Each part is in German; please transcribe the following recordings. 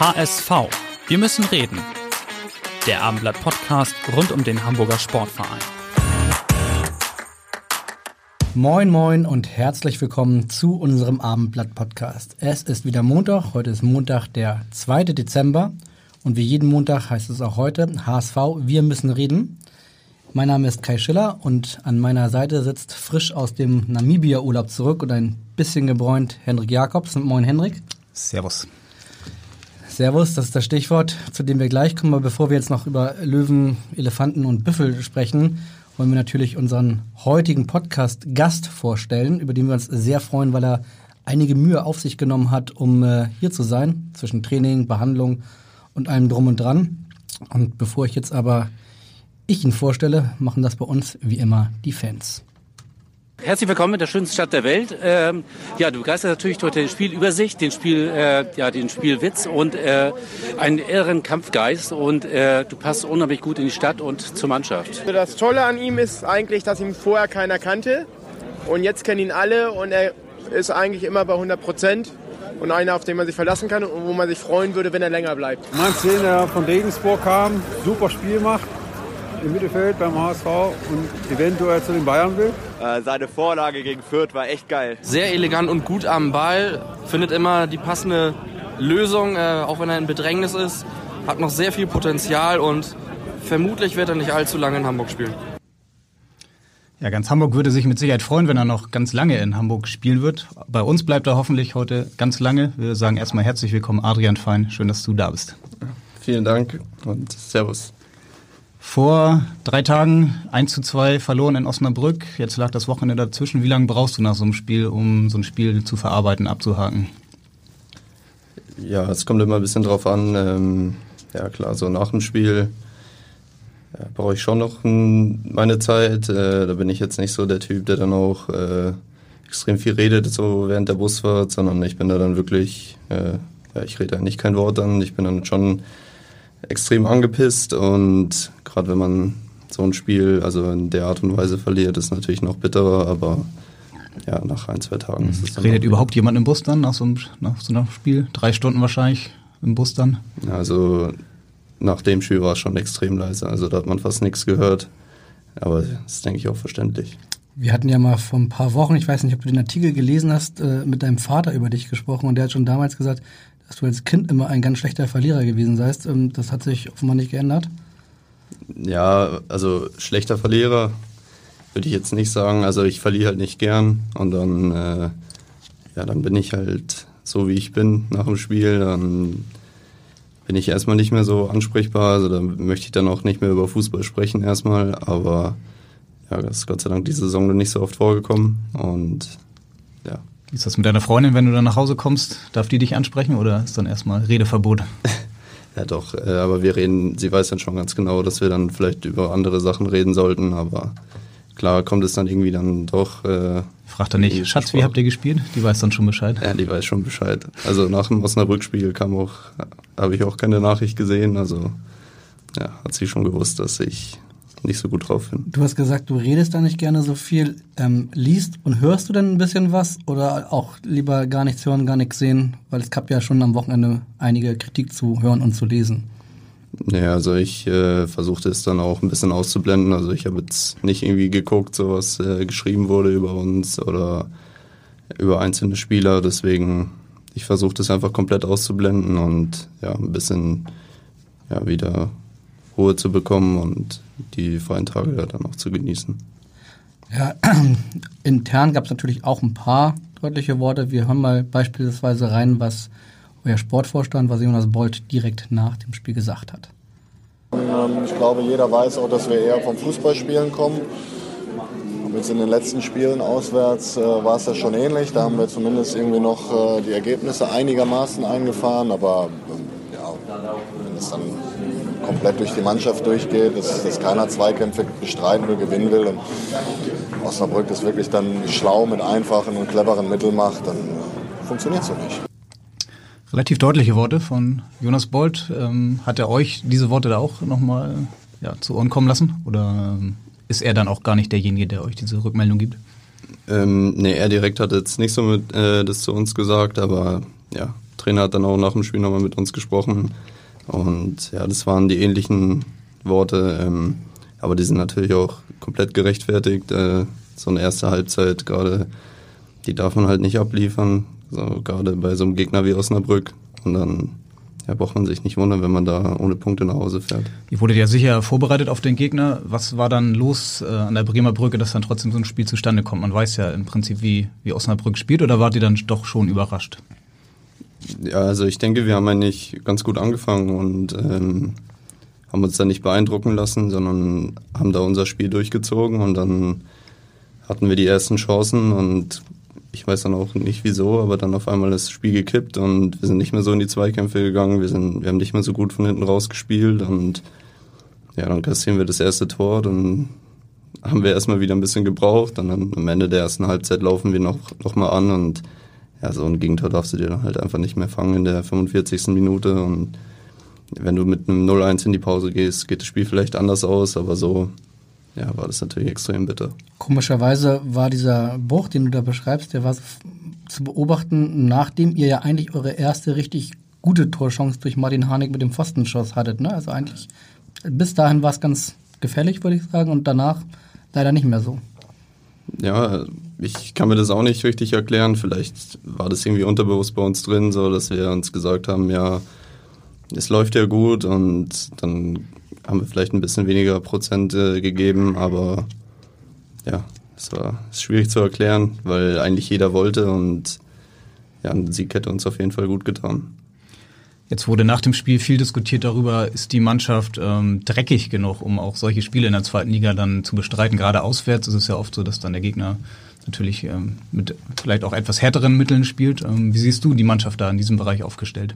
HSV. Wir müssen reden. Der Abendblatt-Podcast rund um den Hamburger Sportverein. Moin, moin und herzlich willkommen zu unserem Abendblatt-Podcast. Es ist wieder Montag. Heute ist Montag, der 2. Dezember. Und wie jeden Montag heißt es auch heute HSV. Wir müssen reden. Mein Name ist Kai Schiller und an meiner Seite sitzt frisch aus dem Namibia-Urlaub zurück und ein bisschen gebräunt Hendrik Jakobs. Moin, Hendrik. Servus. Servus, das ist das Stichwort, zu dem wir gleich kommen. Aber bevor wir jetzt noch über Löwen, Elefanten und Büffel sprechen, wollen wir natürlich unseren heutigen Podcast-Gast vorstellen, über den wir uns sehr freuen, weil er einige Mühe auf sich genommen hat, um äh, hier zu sein, zwischen Training, Behandlung und allem drum und dran. Und bevor ich jetzt aber ich ihn vorstelle, machen das bei uns wie immer die Fans. Herzlich willkommen in der schönsten Stadt der Welt. Ähm, ja, du begeisterst natürlich durch den Spielübersicht, den Spiel, äh, ja, den Spielwitz und äh, einen irren Kampfgeist und äh, du passt unheimlich gut in die Stadt und zur Mannschaft. Das Tolle an ihm ist eigentlich, dass ihn vorher keiner kannte und jetzt kennen ihn alle und er ist eigentlich immer bei 100 Prozent und einer, auf den man sich verlassen kann und wo man sich freuen würde, wenn er länger bleibt. Mein Szene, der von Regensburg kam, super Spiel macht im Mittelfeld beim HSV und eventuell zu den Bayern will. Äh, seine Vorlage gegen Fürth war echt geil. Sehr elegant und gut am Ball, findet immer die passende Lösung, äh, auch wenn er in Bedrängnis ist. Hat noch sehr viel Potenzial und vermutlich wird er nicht allzu lange in Hamburg spielen. Ja, ganz Hamburg würde sich mit Sicherheit freuen, wenn er noch ganz lange in Hamburg spielen wird. Bei uns bleibt er hoffentlich heute ganz lange. Wir sagen erstmal herzlich willkommen, Adrian Fein. Schön, dass du da bist. Vielen Dank und Servus. Vor drei Tagen 1 zu 2 verloren in Osnabrück. Jetzt lag das Wochenende dazwischen. Wie lange brauchst du nach so einem Spiel, um so ein Spiel zu verarbeiten, abzuhaken? Ja, es kommt immer ein bisschen drauf an. Ähm, ja, klar, so nach dem Spiel ja, brauche ich schon noch ein, meine Zeit. Äh, da bin ich jetzt nicht so der Typ, der dann auch äh, extrem viel redet, so während der Busfahrt, sondern ich bin da dann wirklich, äh, ja, ich rede eigentlich kein Wort dann. Ich bin dann schon extrem angepisst und gerade wenn man so ein Spiel also in der Art und Weise verliert, ist natürlich noch bitterer, aber ja, nach ein, zwei Tagen ist es dann Redet überhaupt jemand im Bus dann nach so, einem, nach so einem Spiel? Drei Stunden wahrscheinlich im Bus dann? Also nach dem Spiel war es schon extrem leise, also da hat man fast nichts gehört, aber das ist, denke ich, auch verständlich. Wir hatten ja mal vor ein paar Wochen, ich weiß nicht, ob du den Artikel gelesen hast, äh, mit deinem Vater über dich gesprochen und der hat schon damals gesagt, dass du als Kind immer ein ganz schlechter Verlierer gewesen seist. Ähm, das hat sich offenbar nicht geändert. Ja, also schlechter Verlierer würde ich jetzt nicht sagen. Also ich verliere halt nicht gern und dann, äh, ja, dann bin ich halt so, wie ich bin nach dem Spiel. Dann bin ich erstmal nicht mehr so ansprechbar. Also da möchte ich dann auch nicht mehr über Fußball sprechen erstmal. Aber ja, das ist Gott sei Dank diese Saison noch nicht so oft vorgekommen und ja. Wie ist das mit deiner Freundin, wenn du dann nach Hause kommst? Darf die dich ansprechen oder ist dann erstmal Redeverbot? ja, doch, äh, aber wir reden, sie weiß dann schon ganz genau, dass wir dann vielleicht über andere Sachen reden sollten, aber klar kommt es dann irgendwie dann doch. Äh, Fragt er nicht, Schatz, wie habt ihr gespielt? Die weiß dann schon Bescheid. Ja, die weiß schon Bescheid. Also nach dem Osnabrück-Spiel kam auch, habe ich auch keine Nachricht gesehen, also ja, hat sie schon gewusst, dass ich nicht so gut drauf bin. Du hast gesagt, du redest da nicht gerne so viel. Ähm, liest und hörst du denn ein bisschen was oder auch lieber gar nichts hören, gar nichts sehen? Weil es gab ja schon am Wochenende einige Kritik zu hören und zu lesen. Ja, also ich äh, versuchte es dann auch ein bisschen auszublenden. Also ich habe jetzt nicht irgendwie geguckt, so was äh, geschrieben wurde über uns oder über einzelne Spieler. Deswegen, ich versuchte es einfach komplett auszublenden und ja, ein bisschen ja, wieder Ruhe zu bekommen und die freien Tage dann auch zu genießen. Ja, intern gab es natürlich auch ein paar deutliche Worte. Wir hören mal beispielsweise rein, was euer Sportvorstand, was Jonas Bolt direkt nach dem Spiel gesagt hat. Ähm, ich glaube, jeder weiß auch, dass wir eher vom Fußballspielen kommen. jetzt in den letzten Spielen auswärts äh, war es ja schon ähnlich. Da haben wir zumindest irgendwie noch äh, die Ergebnisse einigermaßen eingefahren. Aber ähm, ja, wenn es dann komplett durch die Mannschaft durchgeht, dass, dass keiner Zweikämpfe bestreiten will, gewinnen will und Osnabrück das wirklich dann schlau mit einfachen und cleveren Mitteln macht, dann funktioniert es so nicht. Relativ deutliche Worte von Jonas Bolt. Ähm, hat er euch diese Worte da auch nochmal ja, zu Ohren kommen lassen? Oder ähm, ist er dann auch gar nicht derjenige, der euch diese Rückmeldung gibt? Ähm, nee, er direkt hat jetzt nicht so mit, äh, das zu uns gesagt, aber ja, Trainer hat dann auch nach dem Spiel nochmal mit uns gesprochen. Und ja, das waren die ähnlichen Worte, ähm, aber die sind natürlich auch komplett gerechtfertigt. Äh, so eine erste Halbzeit gerade, die darf man halt nicht abliefern. So, gerade bei so einem Gegner wie Osnabrück. Und dann ja, braucht man sich nicht wundern, wenn man da ohne Punkte nach Hause fährt. Ihr wurdet ja sicher vorbereitet auf den Gegner. Was war dann los äh, an der Bremer Brücke, dass dann trotzdem so ein Spiel zustande kommt? Man weiß ja im Prinzip, wie, wie Osnabrück spielt, oder wart ihr dann doch schon überrascht? Ja, also ich denke, wir haben eigentlich ganz gut angefangen und ähm, haben uns da nicht beeindrucken lassen, sondern haben da unser Spiel durchgezogen und dann hatten wir die ersten Chancen und ich weiß dann auch nicht wieso, aber dann auf einmal das Spiel gekippt und wir sind nicht mehr so in die Zweikämpfe gegangen, wir, sind, wir haben nicht mehr so gut von hinten raus gespielt und ja, dann kassieren wir das erste Tor, dann haben wir erstmal wieder ein bisschen gebraucht und dann am Ende der ersten Halbzeit laufen wir noch, noch mal an und ja, so ein Gegentor darfst du dir dann halt einfach nicht mehr fangen in der 45. Minute und wenn du mit einem 0-1 in die Pause gehst, geht das Spiel vielleicht anders aus, aber so ja, war das natürlich extrem bitter. Komischerweise war dieser Bruch, den du da beschreibst, der war zu beobachten, nachdem ihr ja eigentlich eure erste richtig gute Torchance durch Martin Harnik mit dem Pfostenschuss hattet. Ne? Also eigentlich bis dahin war es ganz gefällig, würde ich sagen, und danach leider nicht mehr so. Ja, ich kann mir das auch nicht richtig erklären. Vielleicht war das irgendwie unterbewusst bei uns drin, so dass wir uns gesagt haben, ja, es läuft ja gut und dann haben wir vielleicht ein bisschen weniger Prozente gegeben, aber ja, es war schwierig zu erklären, weil eigentlich jeder wollte und ja, ein Sieg hätte uns auf jeden Fall gut getan. Jetzt wurde nach dem Spiel viel diskutiert darüber, ist die Mannschaft ähm, dreckig genug, um auch solche Spiele in der zweiten Liga dann zu bestreiten. Gerade auswärts ist es ja oft so, dass dann der Gegner natürlich ähm, mit vielleicht auch etwas härteren Mitteln spielt. Ähm, wie siehst du die Mannschaft da in diesem Bereich aufgestellt?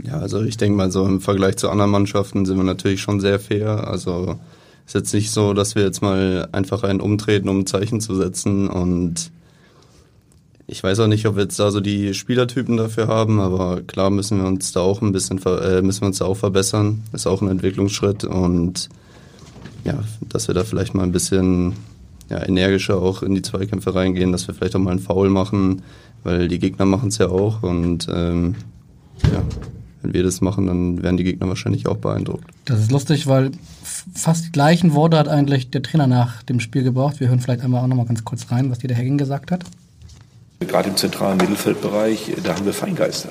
Ja, also ich denke mal so im Vergleich zu anderen Mannschaften sind wir natürlich schon sehr fair. Also ist jetzt nicht so, dass wir jetzt mal einfach einen umtreten, um ein Zeichen zu setzen. Und ich weiß auch nicht, ob wir jetzt da so die Spielertypen dafür haben, aber klar müssen wir uns da auch ein bisschen äh, müssen wir uns da auch verbessern. Ist auch ein Entwicklungsschritt und ja, dass wir da vielleicht mal ein bisschen ja, energischer auch in die Zweikämpfe reingehen, dass wir vielleicht auch mal einen Foul machen, weil die Gegner machen es ja auch und ähm, ja, wenn wir das machen, dann werden die Gegner wahrscheinlich auch beeindruckt. Das ist lustig, weil fast die gleichen Worte hat eigentlich der Trainer nach dem Spiel gebraucht. Wir hören vielleicht einmal auch noch mal ganz kurz rein, was dir der Hegging gesagt hat. Gerade im zentralen Mittelfeldbereich, da haben wir Feingeister.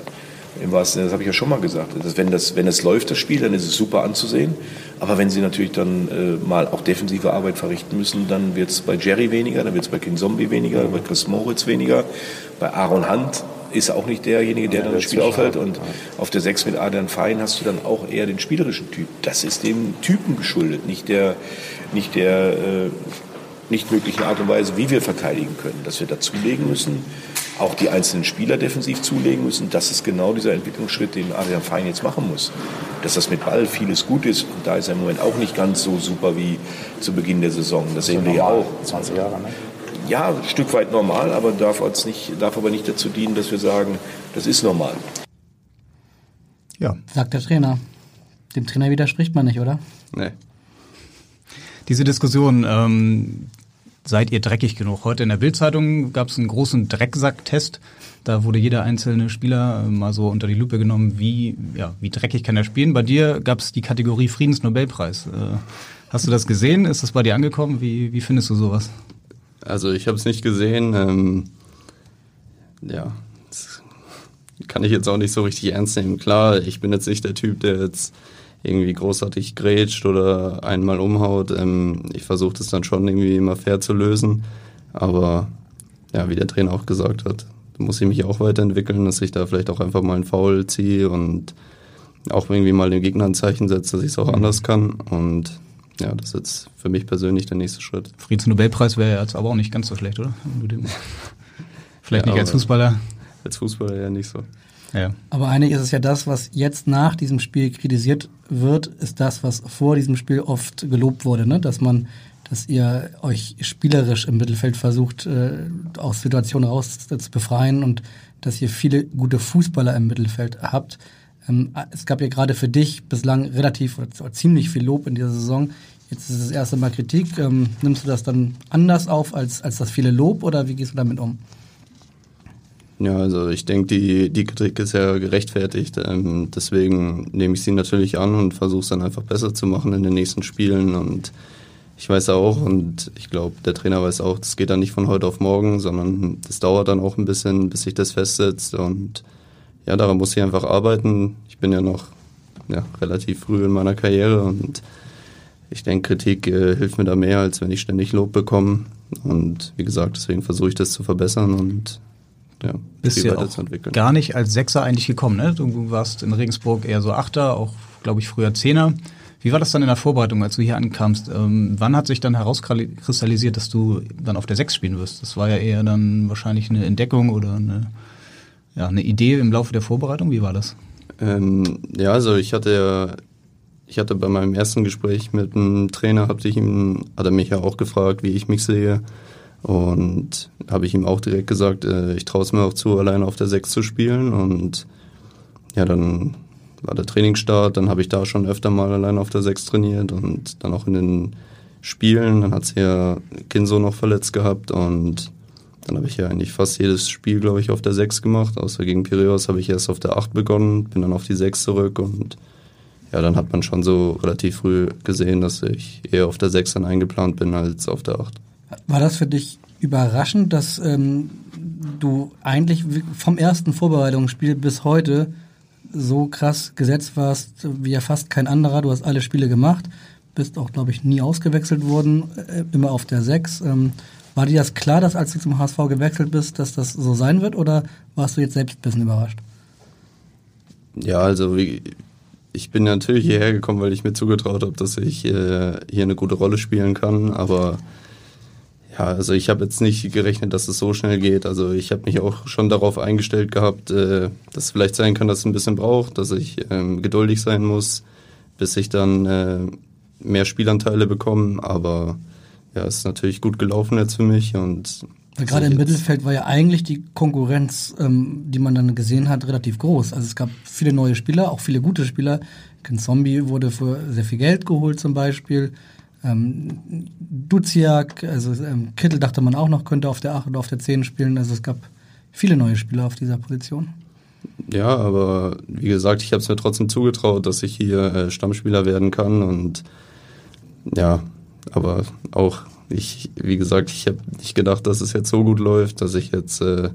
das habe ich ja schon mal gesagt. Das, wenn, das, wenn es läuft, das Spiel, dann ist es super anzusehen. Aber wenn sie natürlich dann äh, mal auch defensive Arbeit verrichten müssen, dann wird es bei Jerry weniger, dann wird es bei King Zombie weniger, bei Chris Moritz weniger, bei Aaron Hunt ist auch nicht derjenige, der ja, dann das Spiel aufhält. Und auf der 6 mit Adrian Fein hast du dann auch eher den spielerischen Typ. Das ist dem Typen geschuldet, nicht der, nicht der äh, nicht möglichen Art und Weise, wie wir verteidigen können. Dass wir dazulegen müssen, auch die einzelnen Spieler defensiv zulegen müssen. Das ist genau dieser Entwicklungsschritt, den Adrian Fein jetzt machen muss. Dass das mit Ball vieles gut ist. Und da ist er im Moment auch nicht ganz so super wie zu Beginn der Saison. Das sehen wir ja auch. 20 Jahre, ne? ja, ein Stück weit normal, aber darf, uns nicht, darf aber nicht dazu dienen, dass wir sagen, das ist normal. Ja. Sagt der Trainer. Dem Trainer widerspricht man nicht, oder? Nee. Diese Diskussion, ähm, seid ihr dreckig genug? Heute in der Bildzeitung gab es einen großen Drecksacktest. Da wurde jeder einzelne Spieler mal so unter die Lupe genommen, wie, ja, wie dreckig kann er spielen. Bei dir gab es die Kategorie Friedensnobelpreis. Äh, hast du das gesehen? Ist das bei dir angekommen? Wie, wie findest du sowas? Also ich habe es nicht gesehen. Ähm, ja, kann ich jetzt auch nicht so richtig ernst nehmen. Klar, ich bin jetzt nicht der Typ, der jetzt irgendwie großartig grätscht oder einmal umhaut. Ähm, ich versuche das dann schon irgendwie immer fair zu lösen. Aber ja, wie der Trainer auch gesagt hat, muss ich mich auch weiterentwickeln, dass ich da vielleicht auch einfach mal einen Foul ziehe und auch irgendwie mal dem Gegner ein Zeichen setze, dass ich es auch anders kann. Und ja, das ist jetzt für mich persönlich der nächste Schritt. Friedensnobelpreis wäre jetzt aber auch nicht ganz so schlecht, oder? Vielleicht ja, nicht als Fußballer. Als Fußballer ja nicht so. Aber eigentlich ist es ja das, was jetzt nach diesem Spiel kritisiert wird, ist das, was vor diesem Spiel oft gelobt wurde, ne? dass man, dass ihr euch spielerisch im Mittelfeld versucht, äh, aus Situationen raus zu befreien und dass ihr viele gute Fußballer im Mittelfeld habt. Ähm, es gab ja gerade für dich bislang relativ oder ziemlich viel Lob in dieser Saison. Jetzt ist das erste Mal Kritik. Ähm, nimmst du das dann anders auf als, als das viele Lob oder wie gehst du damit um? Ja, also ich denke, die, die Kritik ist ja gerechtfertigt. Ähm, deswegen nehme ich sie natürlich an und versuche es dann einfach besser zu machen in den nächsten Spielen. Und ich weiß auch und ich glaube, der Trainer weiß auch, das geht dann nicht von heute auf morgen, sondern das dauert dann auch ein bisschen, bis sich das festsetzt. Und ja, daran muss ich einfach arbeiten. Ich bin ja noch ja, relativ früh in meiner Karriere und ich denke, Kritik äh, hilft mir da mehr, als wenn ich ständig Lob bekomme. Und wie gesagt, deswegen versuche ich das zu verbessern und ja, bist ja auch gar nicht als Sechser eigentlich gekommen. Ne? Du warst in Regensburg eher so Achter, auch glaube ich früher Zehner. Wie war das dann in der Vorbereitung, als du hier ankamst? Ähm, wann hat sich dann herauskristallisiert, dass du dann auf der Sechs spielen wirst? Das war ja eher dann wahrscheinlich eine Entdeckung oder eine, ja, eine Idee im Laufe der Vorbereitung. Wie war das? Ähm, ja, also ich hatte ich hatte bei meinem ersten Gespräch mit einem Trainer, hatte ich ihn, hat er mich ja auch gefragt, wie ich mich sehe. Und habe ich ihm auch direkt gesagt, äh, ich traue es mir auch zu, alleine auf der 6 zu spielen. Und ja, dann war der Trainingsstart, dann habe ich da schon öfter mal alleine auf der 6 trainiert und dann auch in den Spielen. Dann hat sie ja Kinso noch verletzt gehabt und dann habe ich ja eigentlich fast jedes Spiel, glaube ich, auf der 6 gemacht. Außer gegen Piraeus habe ich erst auf der 8 begonnen, bin dann auf die 6 zurück und ja, dann hat man schon so relativ früh gesehen, dass ich eher auf der 6 dann eingeplant bin als auf der 8. War das für dich überraschend, dass ähm, du eigentlich vom ersten Vorbereitungsspiel bis heute so krass gesetzt warst wie ja fast kein anderer? Du hast alle Spiele gemacht, bist auch, glaube ich, nie ausgewechselt worden, äh, immer auf der 6. Ähm, war dir das klar, dass als du zum HSV gewechselt bist, dass das so sein wird oder warst du jetzt selbst ein bisschen überrascht? Ja, also wie, ich bin natürlich hierher gekommen, weil ich mir zugetraut habe, dass ich äh, hier eine gute Rolle spielen kann, aber ja, also ich habe jetzt nicht gerechnet, dass es so schnell geht. Also ich habe mich auch schon darauf eingestellt gehabt, äh, dass es vielleicht sein kann, dass es ein bisschen braucht, dass ich ähm, geduldig sein muss, bis ich dann äh, mehr Spielanteile bekomme. Aber ja, es ist natürlich gut gelaufen jetzt für mich und weil gerade im Mittelfeld war ja eigentlich die Konkurrenz, ähm, die man dann gesehen hat, relativ groß. Also es gab viele neue Spieler, auch viele gute Spieler. Ken Zombie wurde für sehr viel Geld geholt zum Beispiel. Ähm, Duziak, also ähm, Kittel dachte man auch noch, könnte auf der 8 oder auf der 10 spielen. Also es gab viele neue Spieler auf dieser Position. Ja, aber wie gesagt, ich habe es mir trotzdem zugetraut, dass ich hier äh, Stammspieler werden kann. Und ja, aber auch ich, wie gesagt, ich habe nicht gedacht, dass es jetzt so gut läuft, dass ich jetzt äh,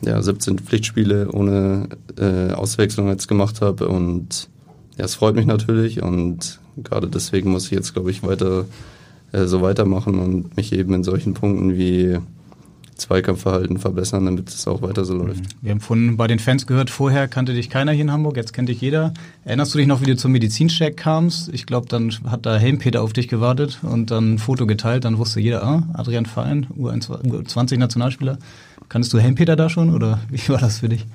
ja, 17 Pflichtspiele ohne äh, Auswechslung jetzt gemacht habe. Und ja, es freut mich natürlich und gerade deswegen muss ich jetzt, glaube ich, weiter äh, so weitermachen und mich eben in solchen Punkten wie Zweikampfverhalten verbessern, damit es auch weiter so läuft. Wir haben von bei den Fans gehört, vorher kannte dich keiner hier in Hamburg, jetzt kennt dich jeder. Erinnerst du dich noch, wie du zum Medizincheck kamst? Ich glaube, dann hat da Helmpeter auf dich gewartet und dann ein Foto geteilt, dann wusste jeder, ah, Adrian Fein, U20 Nationalspieler. Kanntest du Helmpeter da schon oder wie war das für dich?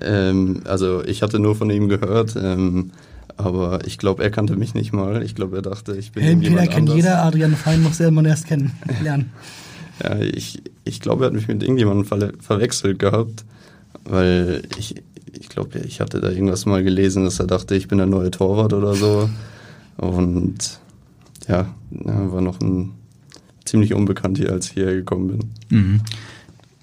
Ähm, also ich hatte nur von ihm gehört. Ähm, aber ich glaube, er kannte mich nicht mal. Ich glaube, er dachte, ich bin Helm Peter kennt jeder, Adrian Fein muss er immer erst kennenlernen. ja, ich, ich glaube, er hat mich mit irgendjemandem ver verwechselt gehabt, weil ich, ich glaube, ich hatte da irgendwas mal gelesen, dass er dachte, ich bin der neue Torwart oder so. Und ja, war noch ein ziemlich unbekannt hier, als ich hierher gekommen bin. Mhm.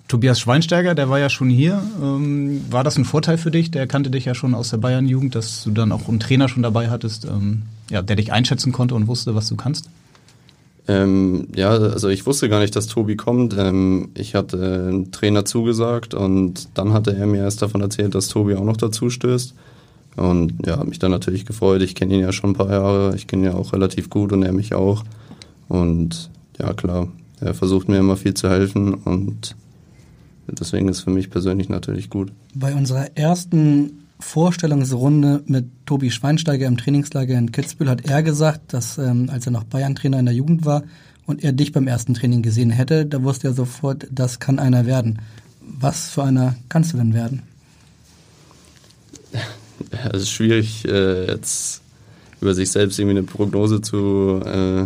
Tobias Schweinsteiger, der war ja schon hier. Ähm, war das ein Vorteil für dich? Der kannte dich ja schon aus der Bayern-Jugend, dass du dann auch einen Trainer schon dabei hattest, ähm, ja, der dich einschätzen konnte und wusste, was du kannst? Ähm, ja, also ich wusste gar nicht, dass Tobi kommt. Ähm, ich hatte einen Trainer zugesagt und dann hatte er mir erst davon erzählt, dass Tobi auch noch dazu stößt. Und ja, hat mich dann natürlich gefreut. Ich kenne ihn ja schon ein paar Jahre. Ich kenne ihn ja auch relativ gut und er mich auch. Und ja, klar, er versucht mir immer viel zu helfen und Deswegen ist es für mich persönlich natürlich gut. Bei unserer ersten Vorstellungsrunde mit Tobi Schweinsteiger im Trainingslager in Kitzbühel hat er gesagt, dass ähm, als er noch Bayern-Trainer in der Jugend war und er dich beim ersten Training gesehen hätte, da wusste er sofort, das kann einer werden. Was für einer kannst du denn werden? Es ist schwierig, äh, jetzt über sich selbst irgendwie eine Prognose zu, äh,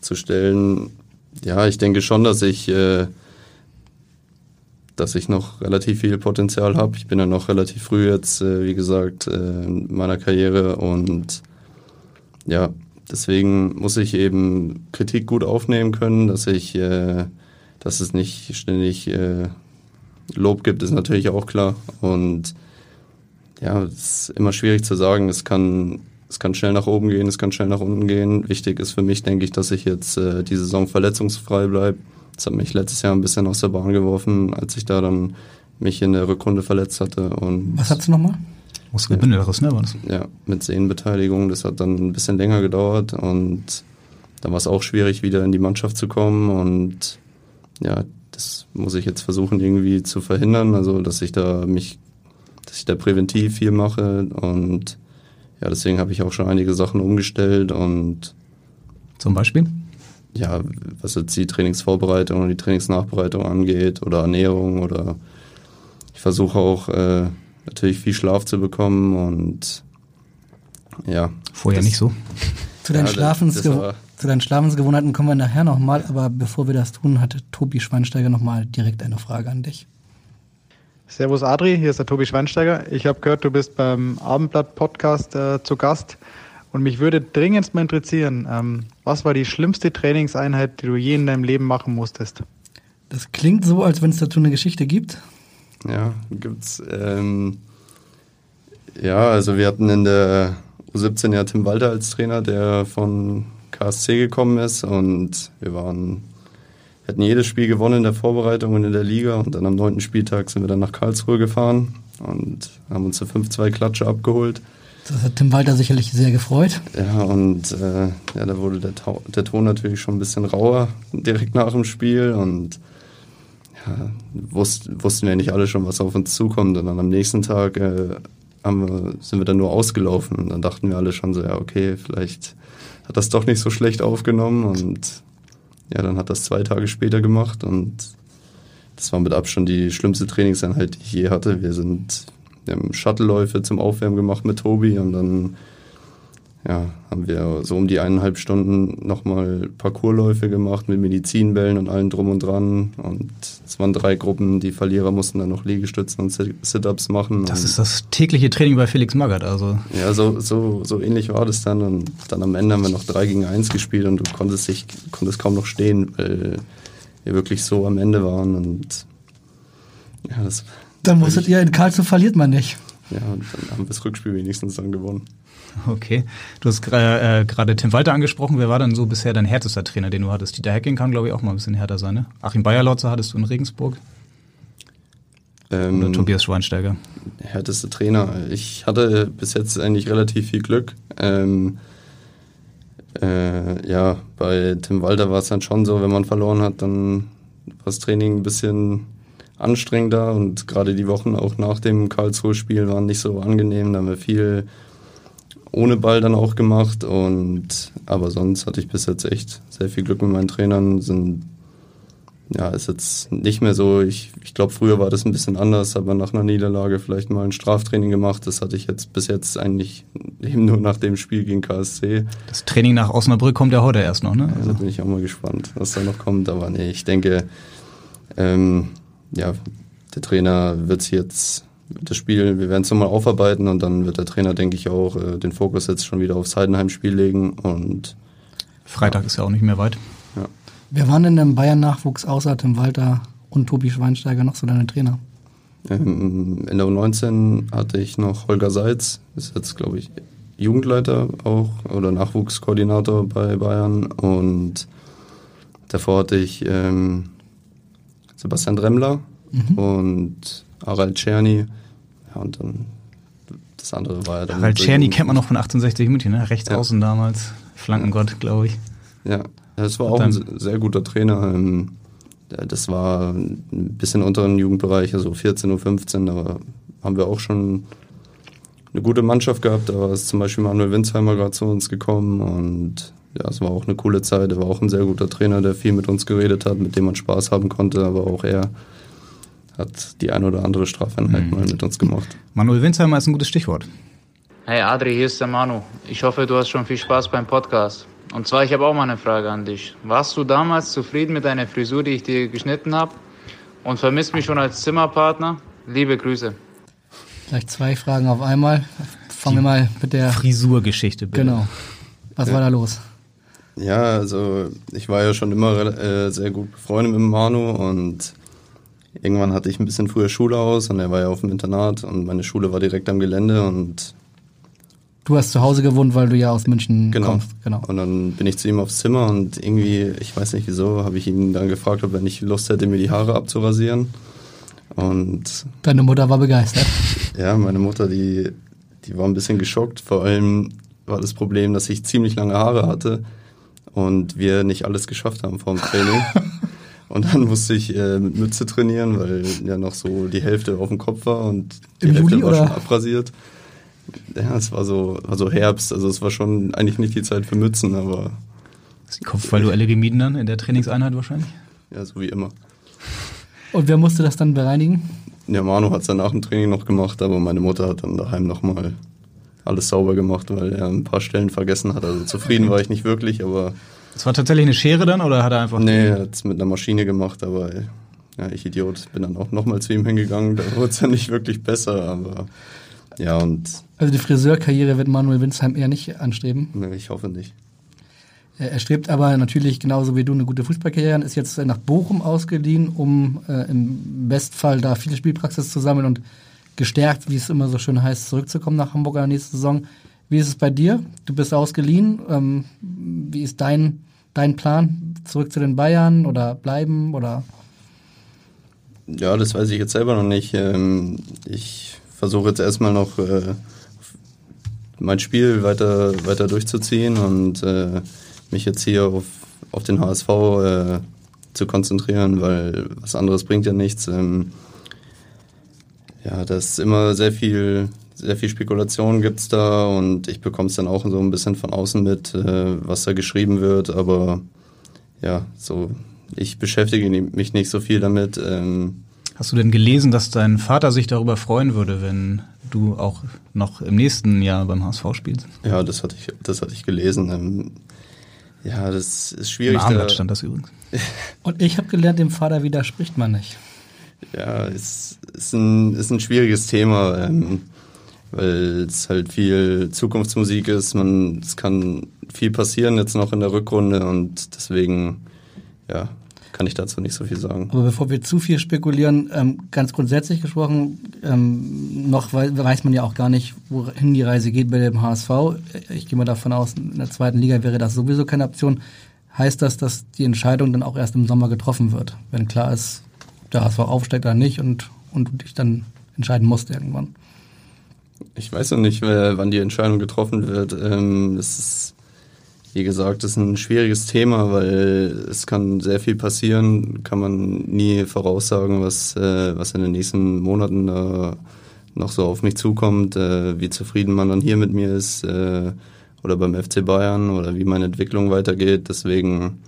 zu stellen. Ja, ich denke schon, dass ich, äh, dass ich noch relativ viel Potenzial habe. Ich bin ja noch relativ früh jetzt, äh, wie gesagt, äh, in meiner Karriere und ja, deswegen muss ich eben Kritik gut aufnehmen können, dass ich, äh, dass es nicht ständig äh, Lob gibt, ist natürlich auch klar und ja, es ist immer schwierig zu sagen. Es kann, es kann schnell nach oben gehen, es kann schnell nach unten gehen. Wichtig ist für mich, denke ich, dass ich jetzt äh, die Saison verletzungsfrei bleibe. Das hat mich letztes Jahr ein bisschen aus der Bahn geworfen, als ich da dann mich in der Rückrunde verletzt hatte. Und Was hast du nochmal? Muskelbündelriss, ne? War das? Ja, mit Sehnenbeteiligung. Das hat dann ein bisschen länger gedauert und dann war es auch schwierig, wieder in die Mannschaft zu kommen. Und ja, das muss ich jetzt versuchen, irgendwie zu verhindern. Also, dass ich da mich dass ich da präventiv viel mache und ja, deswegen habe ich auch schon einige Sachen umgestellt und zum Beispiel? Ja, was jetzt die Trainingsvorbereitung und die Trainingsnachbereitung angeht oder Ernährung oder ich versuche auch äh, natürlich viel Schlaf zu bekommen und ja. Vorher das, nicht so. Zu deinen, ja, Schlafensgew zu deinen Schlafensgewohnheiten kommen wir nachher nochmal, aber bevor wir das tun, hatte Tobi Schweinsteiger nochmal direkt eine Frage an dich. Servus Adri, hier ist der Tobi Schweinsteiger. Ich habe gehört, du bist beim Abendblatt-Podcast äh, zu Gast und mich würde dringendst mal interessieren, ähm, was war die schlimmste Trainingseinheit, die du je in deinem Leben machen musstest? Das klingt so, als wenn es dazu eine Geschichte gibt. Ja, gibt's. Ähm, ja, also wir hatten in der U17 ja Tim Walter als Trainer, der von KSC gekommen ist und wir waren wir hatten jedes Spiel gewonnen in der Vorbereitung und in der Liga und dann am neunten Spieltag sind wir dann nach Karlsruhe gefahren und haben uns eine 5-2 Klatsche abgeholt. Das hat Tim Walter sicherlich sehr gefreut. Ja, und äh, ja, da wurde der, der, Ton natürlich schon ein bisschen rauer direkt nach dem Spiel und ja, wusst, wussten wir nicht alle schon, was auf uns zukommt. Und dann am nächsten Tag äh, wir, sind wir dann nur ausgelaufen und dann dachten wir alle schon so, ja, okay, vielleicht hat das doch nicht so schlecht aufgenommen und ja, dann hat das zwei Tage später gemacht und das war mit Abstand die schlimmste Trainingseinheit, die ich je hatte. Wir sind wir haben Shuttleläufe zum Aufwärmen gemacht mit Tobi und dann ja, haben wir so um die eineinhalb Stunden nochmal Parcoursläufe gemacht mit Medizinbällen und allem drum und dran. Und es waren drei Gruppen, die Verlierer mussten dann noch Liegestützen und Sit-Ups machen. Das ist das tägliche Training bei Felix Magath, also. Ja, so, so, so ähnlich war das dann. Und dann am Ende haben wir noch drei gegen eins gespielt und du konntest, dich, konntest kaum noch stehen, weil wir wirklich so am Ende waren. Und ja, das. Dann musstet ihr in Karlsruhe verliert man nicht. Ja, und dann haben wir das Rückspiel wenigstens dann gewonnen. Okay. Du hast äh, gerade Tim Walter angesprochen. Wer war denn so bisher dein härtester Trainer, den du hattest? Dieter Hecking kann, glaube ich, auch mal ein bisschen härter sein, ne? Achim Bayerlotzer hattest du in Regensburg? Ähm, Oder Tobias Schweinsteiger? Härteste Trainer. Ich hatte bis jetzt eigentlich relativ viel Glück. Ähm, äh, ja, bei Tim Walter war es dann schon so, wenn man verloren hat, dann war das Training ein bisschen anstrengender und gerade die Wochen auch nach dem Karlsruhe-Spiel waren nicht so angenehm. Da haben wir viel ohne Ball dann auch gemacht. Und aber sonst hatte ich bis jetzt echt sehr viel Glück mit meinen Trainern. Sind ja, ist jetzt nicht mehr so. Ich, ich glaube, früher war das ein bisschen anders, aber nach einer Niederlage vielleicht mal ein Straftraining gemacht. Das hatte ich jetzt bis jetzt eigentlich eben nur nach dem Spiel gegen KSC. Das Training nach Osnabrück kommt ja heute erst noch, ne? Also. Ja, da bin ich auch mal gespannt, was da noch kommt. Aber nee, ich denke, ähm, ja, der Trainer wird jetzt das Spiel, wir werden es nochmal aufarbeiten und dann wird der Trainer, denke ich, auch äh, den Fokus jetzt schon wieder aufs Heidenheim-Spiel legen und Freitag ja. ist ja auch nicht mehr weit. Ja. Wer waren denn im Bayern-Nachwuchs außer Tim Walter und Tobi Schweinsteiger noch so deine Trainer? Ähm, in der U19 hatte ich noch Holger Seitz, ist jetzt, glaube ich, Jugendleiter auch oder Nachwuchskoordinator bei Bayern und davor hatte ich ähm, Sebastian Dremmler mhm. und Harald Czerny. Ja, und dann das andere war ja dann. Harald Czerny kennt man noch von 1860 München, ne? Rechts ja. außen damals. Flankengott, glaube ich. Ja, das war auch ein sehr guter Trainer. Ähm, das war ein bisschen unter dem Jugendbereich, also 14 oder 15, aber haben wir auch schon eine gute Mannschaft gehabt. Da ist zum Beispiel Manuel Winsheimer gerade zu uns gekommen und ja, es war auch eine coole Zeit. Er war auch ein sehr guter Trainer, der viel mit uns geredet hat, mit dem man Spaß haben konnte, aber auch er hat die ein oder andere Strafeinheit mhm. mal mit uns gemacht. Manuel Winsheimer ist ein gutes Stichwort. Hey Adri, hier ist der Manu. Ich hoffe, du hast schon viel Spaß beim Podcast. Und zwar, ich habe auch mal eine Frage an dich. Warst du damals zufrieden mit deiner Frisur, die ich dir geschnitten habe? Und vermisst mich schon als Zimmerpartner? Liebe Grüße. Gleich zwei Fragen auf einmal. Fangen wir mal mit der Frisurgeschichte bitte. Genau. Was ja. war da los? Ja, also ich war ja schon immer äh, sehr gut befreundet mit Manu und irgendwann hatte ich ein bisschen früher Schule aus und er war ja auf dem Internat und meine Schule war direkt am Gelände und Du hast zu Hause gewohnt, weil du ja aus München genau. kommst. Genau. Und dann bin ich zu ihm aufs Zimmer und irgendwie, ich weiß nicht wieso, habe ich ihn dann gefragt, ob er nicht Lust hätte, mir die Haare abzurasieren. Und Deine Mutter war begeistert. Ja, meine Mutter, die, die war ein bisschen geschockt. Vor allem war das Problem, dass ich ziemlich lange Haare hatte und wir nicht alles geschafft haben vor dem Training. Und dann musste ich äh, mit Mütze trainieren, weil ja noch so die Hälfte auf dem Kopf war und die Im Hälfte Juli, war oder? schon abrasiert. Ja, es war so, war so Herbst, also es war schon eigentlich nicht die Zeit für Mützen, aber. Hast du Kopfballduelle gemieden dann in der Trainingseinheit wahrscheinlich? Ja, so wie immer. Und wer musste das dann bereinigen? Ja, Manu hat es dann nach dem Training noch gemacht, aber meine Mutter hat dann daheim nochmal alles sauber gemacht, weil er ein paar Stellen vergessen hat. Also zufrieden war ich nicht wirklich, aber. Es war tatsächlich eine Schere dann oder hat er einfach. Nee, er hat es mit einer Maschine gemacht, aber ja, ich Idiot, bin dann auch nochmal zu ihm hingegangen. Da wurde es ja nicht wirklich besser, aber ja und. Also die Friseurkarriere wird Manuel Winsheim eher nicht anstreben. Nee, ich hoffe nicht. Er strebt aber natürlich genauso wie du eine gute Fußballkarriere an, ist jetzt nach Bochum ausgeliehen, um äh, im Bestfall da viel Spielpraxis zu sammeln und gestärkt, wie es immer so schön heißt, zurückzukommen nach Hamburg in der nächsten Saison. Wie ist es bei dir? Du bist ausgeliehen. Ähm, wie ist dein, dein Plan? Zurück zu den Bayern oder bleiben oder? Ja, das weiß ich jetzt selber noch nicht. Ähm, ich versuche jetzt erstmal noch äh, mein Spiel weiter, weiter durchzuziehen und äh, mich jetzt hier auf, auf den HSV äh, zu konzentrieren, weil was anderes bringt ja nichts. Ja, das ist immer sehr viel, sehr viel Spekulation gibt's da und ich bekomme es dann auch so ein bisschen von außen mit, äh, was da geschrieben wird, aber ja, so ich beschäftige mich nicht so viel damit. Ähm, Hast du denn gelesen, dass dein Vater sich darüber freuen würde, wenn du auch noch im nächsten Jahr beim HSV spielst? Ja, das hatte ich, das hatte ich gelesen. Ähm, ja, das ist schwierig. Im Armblatt stand das übrigens. Und ich habe gelernt, dem Vater widerspricht man nicht. Ja, es ist ein, ist ein schwieriges Thema, ähm, weil es halt viel Zukunftsmusik ist. Man, es kann viel passieren jetzt noch in der Rückrunde und deswegen, ja, kann ich dazu nicht so viel sagen. Aber bevor wir zu viel spekulieren, ähm, ganz grundsätzlich gesprochen, ähm, noch weiß, man ja auch gar nicht, wohin die Reise geht bei dem HSV. Ich gehe mal davon aus, in der zweiten Liga wäre das sowieso keine Option. Heißt das, dass die Entscheidung dann auch erst im Sommer getroffen wird, wenn klar ist, der HSV aufsteigt oder nicht und, und du dich dann entscheiden musst irgendwann? Ich weiß noch nicht, wann die Entscheidung getroffen wird. Ähm, es ist wie gesagt, ist ein schwieriges Thema, weil es kann sehr viel passieren, kann man nie voraussagen, was, äh, was in den nächsten Monaten noch so auf mich zukommt, äh, wie zufrieden man dann hier mit mir ist äh, oder beim FC Bayern oder wie meine Entwicklung weitergeht. Deswegen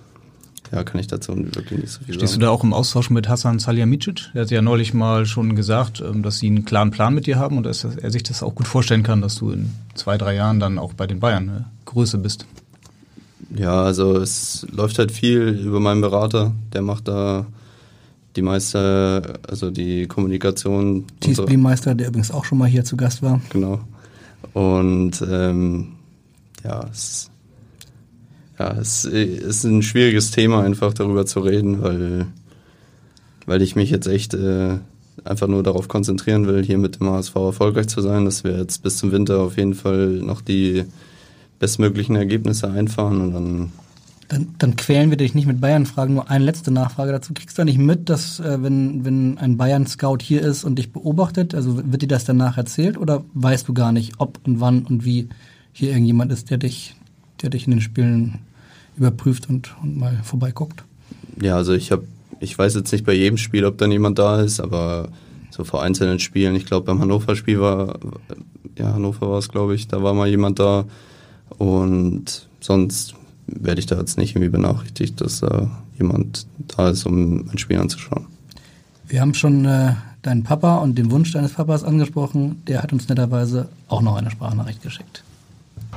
ja, kann ich dazu wirklich nicht so viel Stehst sagen. du da auch im Austausch mit Hassan Salihamidzic? Er hat ja neulich mal schon gesagt, ähm, dass sie einen klaren Plan mit dir haben und dass er sich das auch gut vorstellen kann, dass du in zwei, drei Jahren dann auch bei den Bayern eine Größe bist. Ja, also es läuft halt viel über meinen Berater. Der macht da die meiste, also die Kommunikation. TSB-Meister, der übrigens auch schon mal hier zu Gast war. Genau. Und ähm, ja, es, ja, es ist ein schwieriges Thema, einfach darüber zu reden, weil, weil ich mich jetzt echt äh, einfach nur darauf konzentrieren will, hier mit dem HSV erfolgreich zu sein, dass wir jetzt bis zum Winter auf jeden Fall noch die bestmöglichen Ergebnisse einfahren und dann dann, dann quälen wir dich nicht mit Bayern-Fragen. Nur eine letzte Nachfrage dazu. Kriegst du nicht mit, dass äh, wenn, wenn ein Bayern-Scout hier ist und dich beobachtet, also wird dir das danach erzählt oder weißt du gar nicht, ob und wann und wie hier irgendjemand ist, der dich, der dich in den Spielen überprüft und, und mal vorbeiguckt? Ja, also ich habe, ich weiß jetzt nicht bei jedem Spiel, ob dann jemand da ist, aber so vor einzelnen Spielen. Ich glaube, beim Hannover-Spiel war, ja, Hannover war es, glaube ich, da war mal jemand da. Und sonst werde ich da jetzt nicht irgendwie benachrichtigt, dass da jemand da ist, um ein Spiel anzuschauen. Wir haben schon äh, deinen Papa und den Wunsch deines Papas angesprochen. Der hat uns netterweise auch noch eine Sprachnachricht geschickt.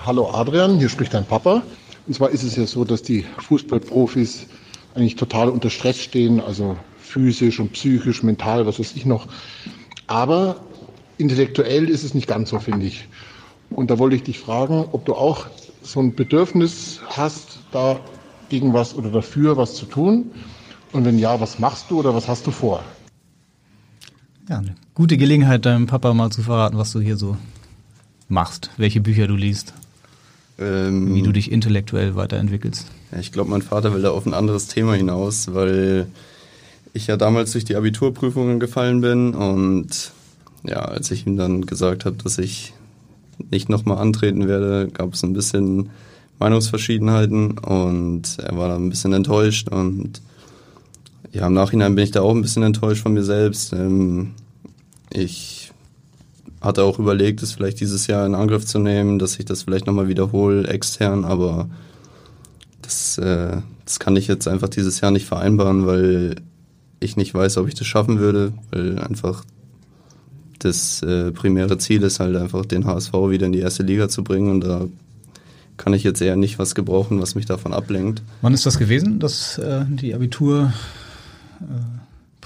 Hallo Adrian, hier spricht dein Papa. Und zwar ist es ja so, dass die Fußballprofis eigentlich total unter Stress stehen, also physisch und psychisch, mental, was weiß ich noch. Aber intellektuell ist es nicht ganz so, finde ich. Und da wollte ich dich fragen, ob du auch so ein Bedürfnis hast, da gegen was oder dafür was zu tun. Und wenn ja, was machst du oder was hast du vor? Ja, eine gute Gelegenheit, deinem Papa mal zu verraten, was du hier so machst, welche Bücher du liest, Ähm, wie du dich intellektuell weiterentwickelst. Ja, ich glaube, mein Vater will da auf ein anderes Thema hinaus, weil ich ja damals durch die Abiturprüfungen gefallen bin und ja, als ich ihm dann gesagt habe, dass ich nicht nochmal antreten werde, gab es ein bisschen Meinungsverschiedenheiten und er war dann ein bisschen enttäuscht und ja, im Nachhinein bin ich da auch ein bisschen enttäuscht von mir selbst. Ähm, ich hatte auch überlegt, es vielleicht dieses Jahr in Angriff zu nehmen, dass ich das vielleicht nochmal wiederhole, extern, aber das, äh, das kann ich jetzt einfach dieses Jahr nicht vereinbaren, weil ich nicht weiß, ob ich das schaffen würde, weil einfach das äh, primäre Ziel ist halt einfach den HSV wieder in die erste Liga zu bringen und da kann ich jetzt eher nicht was gebrauchen, was mich davon ablenkt. Wann ist das gewesen, dass äh, die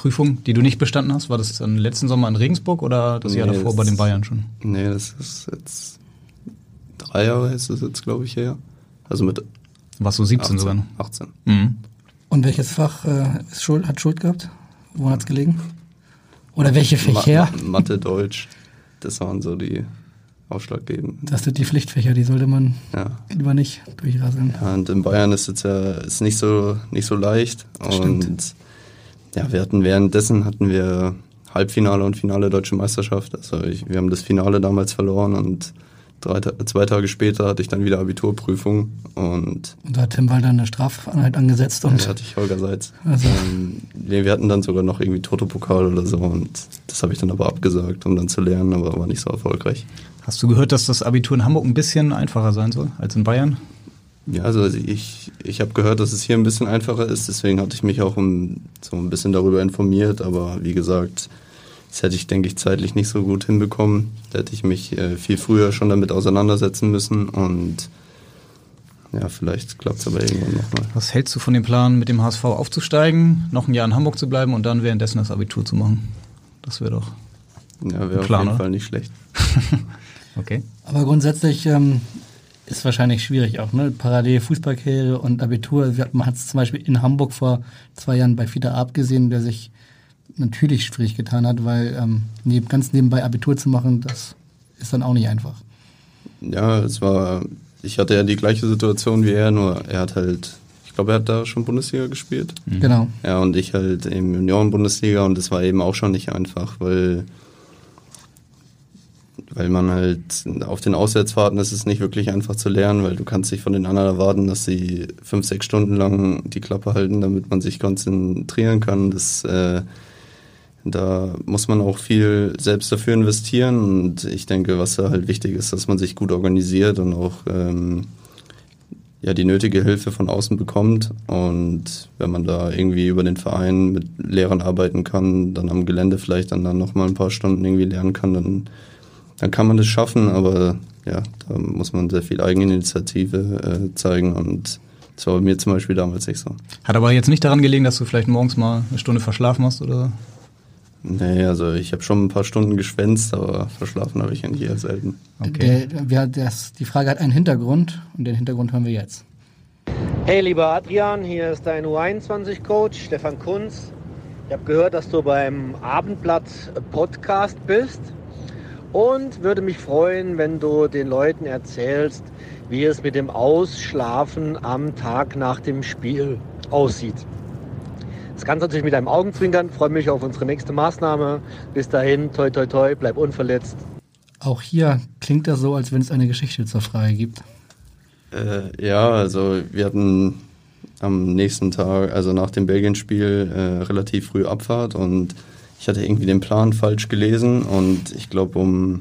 Abiturprüfung, die du nicht bestanden hast? War das dann letzten Sommer in Regensburg oder das Jahr Nee, davor das- bei den Bayern schon? Nee, das ist jetzt drei Jahre ist es jetzt, glaube ich, her. Also mit Warst du 17 18, sogar noch? 18. Mhm. Und welches Fach äh, ist Schuld, hat Schuld gehabt? Woran hat es gelegen? Oder welche Fächer? Ma Mathe, Deutsch, das waren so die ausschlaggebenden. Das sind die Pflichtfächer, die sollte man Ja. lieber nicht durchrasseln. Ja, und in Bayern ist es ja ist nicht so nicht so leicht. Das und stimmt. Ja, wir hatten währenddessen hatten wir Halbfinale und Finale Deutsche Meisterschaft. Also ich, wir haben das Finale damals verloren und drei, zwei Tage später hatte ich dann wieder Abiturprüfung und Und da hat Tim Walder eine Strafeinheit angesetzt und da hatte ich Holger Seitz. Also- Ähm, nee, wir hatten dann sogar noch irgendwie Toto-Pokal oder so und das habe ich dann aber abgesagt, um dann zu lernen, aber war nicht so erfolgreich. Hast du gehört, dass das Abitur in Hamburg ein bisschen einfacher sein soll als in Bayern? Ja, also ich, ich habe gehört, dass es hier ein bisschen einfacher ist, deswegen hatte ich mich auch um, so ein bisschen darüber informiert, aber wie gesagt, das hätte ich, denke ich, zeitlich nicht so gut hinbekommen. Da hätte ich mich äh, viel früher schon damit auseinandersetzen müssen und ja, vielleicht klappt es aber irgendwann nochmal. Was hältst du von dem Plan, mit dem HSV aufzusteigen, noch ein Jahr in Hamburg zu bleiben und dann währenddessen das Abitur zu machen? Das wäre doch Ja, wäre auf jeden oder? Fall nicht schlecht. Okay. Aber grundsätzlich ähm, ist wahrscheinlich schwierig auch, ne? Parallel Fußballkarriere und Abitur. Man hat es zum Beispiel in Hamburg vor zwei Jahren bei Fiete Arp gesehen, der sich natürlich schwierig getan hat, weil ähm, neben, ganz nebenbei Abitur zu machen, das ist dann auch nicht einfach. Ja, es war, ich hatte ja die gleiche Situation wie er, nur er hat halt, ich glaube, er hat da schon Bundesliga gespielt. Genau. Ja, und ich halt im Junioren-Bundesliga und das war eben auch schon nicht einfach, weil, weil man halt auf den Auswärtsfahrten ist es nicht wirklich einfach zu lernen, weil du kannst dich von den anderen erwarten, dass sie fünf, sechs Stunden lang die Klappe halten, damit man sich konzentrieren kann. Das, äh, da muss man auch viel selbst dafür investieren und ich denke, was da halt wichtig ist, dass man sich gut organisiert und auch ähm, ja, die nötige Hilfe von außen bekommt. Und wenn man da irgendwie über den Verein mit Lehrern arbeiten kann, dann am Gelände vielleicht dann, dann nochmal ein paar Stunden irgendwie lernen kann, dann, dann kann man das schaffen. Aber ja, da muss man sehr viel Eigeninitiative äh, zeigen und das war bei mir zum Beispiel damals nicht so. Hat aber jetzt nicht daran gelegen, dass du vielleicht morgens mal eine Stunde verschlafen hast oder? Nee, also ich habe schon ein paar Stunden geschwänzt, aber verschlafen habe ich eigentlich eher selten. Der, wer, das, die Frage hat einen Hintergrund und den Hintergrund hören wir jetzt. Hey lieber Adrian, hier ist dein U21-Coach Stefan Kunz. Ich habe gehört, dass du beim Abendblatt Podcast bist und würde mich freuen, wenn du den Leuten erzählst, wie es mit dem Ausschlafen am Tag nach dem Spiel aussieht. Das Ganze natürlich mit einem Augenzwinkern. Freue mich auf unsere nächste Maßnahme. Bis dahin, toi toi toi, bleib unverletzt. Auch hier klingt das so, als wenn es eine Geschichte zur Frage gibt. Äh, ja, also wir hatten am nächsten Tag, also nach dem Belgien-Spiel, äh, relativ früh Abfahrt und ich hatte irgendwie den Plan falsch gelesen und ich glaube um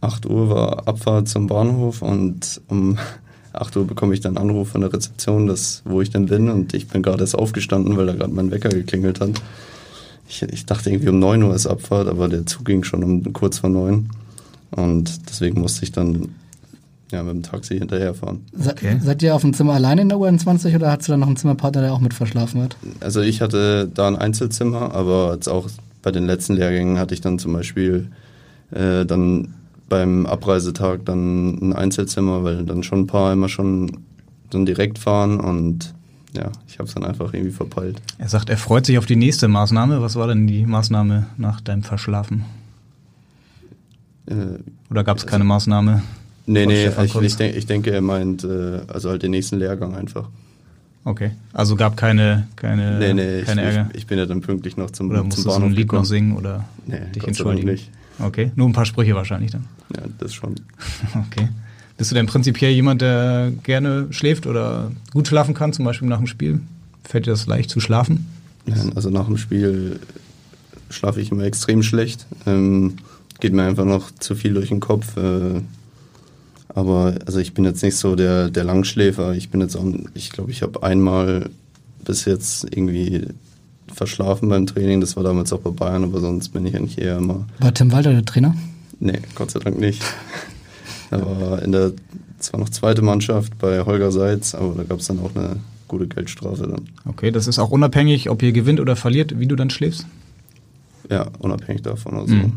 8 Uhr war Abfahrt zum Bahnhof und um 8 Uhr bekomme ich dann einen Anruf von der Rezeption, dass, wo ich denn bin und ich bin gerade erst aufgestanden, weil da gerade mein Wecker geklingelt hat. Ich, ich, dachte irgendwie um 9 Uhr ist Abfahrt, aber der Zug ging schon um kurz vor 9 und deswegen musste ich dann ja, mit dem Taxi hinterherfahren. Okay. Seid ihr auf dem Zimmer alleine in der U21 oder hast du da noch einen Zimmerpartner, der auch mit verschlafen hat? Also ich hatte da ein Einzelzimmer, aber jetzt auch bei den letzten Lehrgängen hatte ich dann zum Beispiel äh, dann beim Abreisetag dann ein Einzelzimmer, weil dann schon ein paar immer schon dann direkt fahren und ja, ich habe es dann einfach irgendwie verpeilt. Er sagt, er freut sich auf die nächste Maßnahme. Was war denn die Maßnahme nach deinem Verschlafen? Äh, Oder gab es keine Maßnahme? Nee, nee, ich, ich, denk, ich, denke, er meint äh, also halt den nächsten Lehrgang einfach. Okay, also gab keine, keine, nee, nee, keine ich, Ärger? Ich, bin ja dann pünktlich noch zum, oder zum Bahnhof. Oder ein Lied noch singen oder nee, dich Gott entschuldigen? Nicht. Okay, nur ein paar Sprüche wahrscheinlich dann. Ja, das schon. Okay. Bist du denn prinzipiell jemand, der gerne schläft oder gut schlafen kann, zum Beispiel nach dem Spiel? Fällt dir das leicht zu schlafen? Ja, also nach dem Spiel schlafe ich immer extrem schlecht. Ähm, geht mir einfach noch zu viel durch den Kopf. Äh, aber also ich bin jetzt nicht so der, der Langschläfer. Ich bin jetzt auch, ich glaube, ich habe einmal bis jetzt irgendwie verschlafen beim Training. Das war damals auch bei Bayern, aber sonst bin ich eigentlich eher immer. War Tim Walter der Trainer? Nee, Gott sei Dank nicht. er war in der zwar noch zweite Mannschaft bei Holger Seitz, aber da gab es dann auch eine gute Geldstrafe dann. Okay, das ist auch unabhängig, ob ihr gewinnt oder verliert, wie du dann schläfst? Ja, unabhängig davon. Also mhm.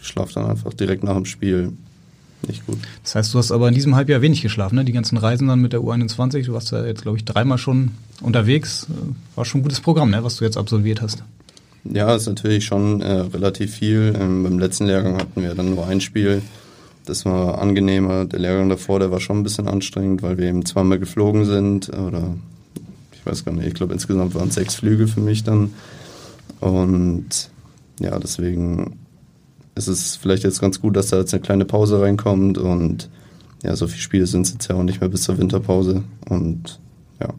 ich schlafe dann einfach direkt nach dem Spiel nicht gut. Das heißt, du hast aber in diesem Halbjahr wenig geschlafen, ne? Die ganzen Reisen dann mit der U21, du warst ja jetzt, glaube ich, dreimal schon unterwegs. War schon ein gutes Programm, ne? was du jetzt absolviert hast. Ja, ist natürlich schon äh, relativ viel. Ähm, beim letzten Lehrgang hatten wir dann nur ein Spiel. Das war angenehmer. Der Lehrgang davor, der war schon ein bisschen anstrengend, weil wir eben zweimal geflogen sind. Oder ich weiß gar nicht, ich glaube insgesamt waren es sechs Flüge für mich dann. Und ja, deswegen ist es vielleicht jetzt ganz gut, dass da jetzt eine kleine Pause reinkommt und ja, so viele Spiele sind es jetzt ja auch nicht mehr bis zur Winterpause und ja.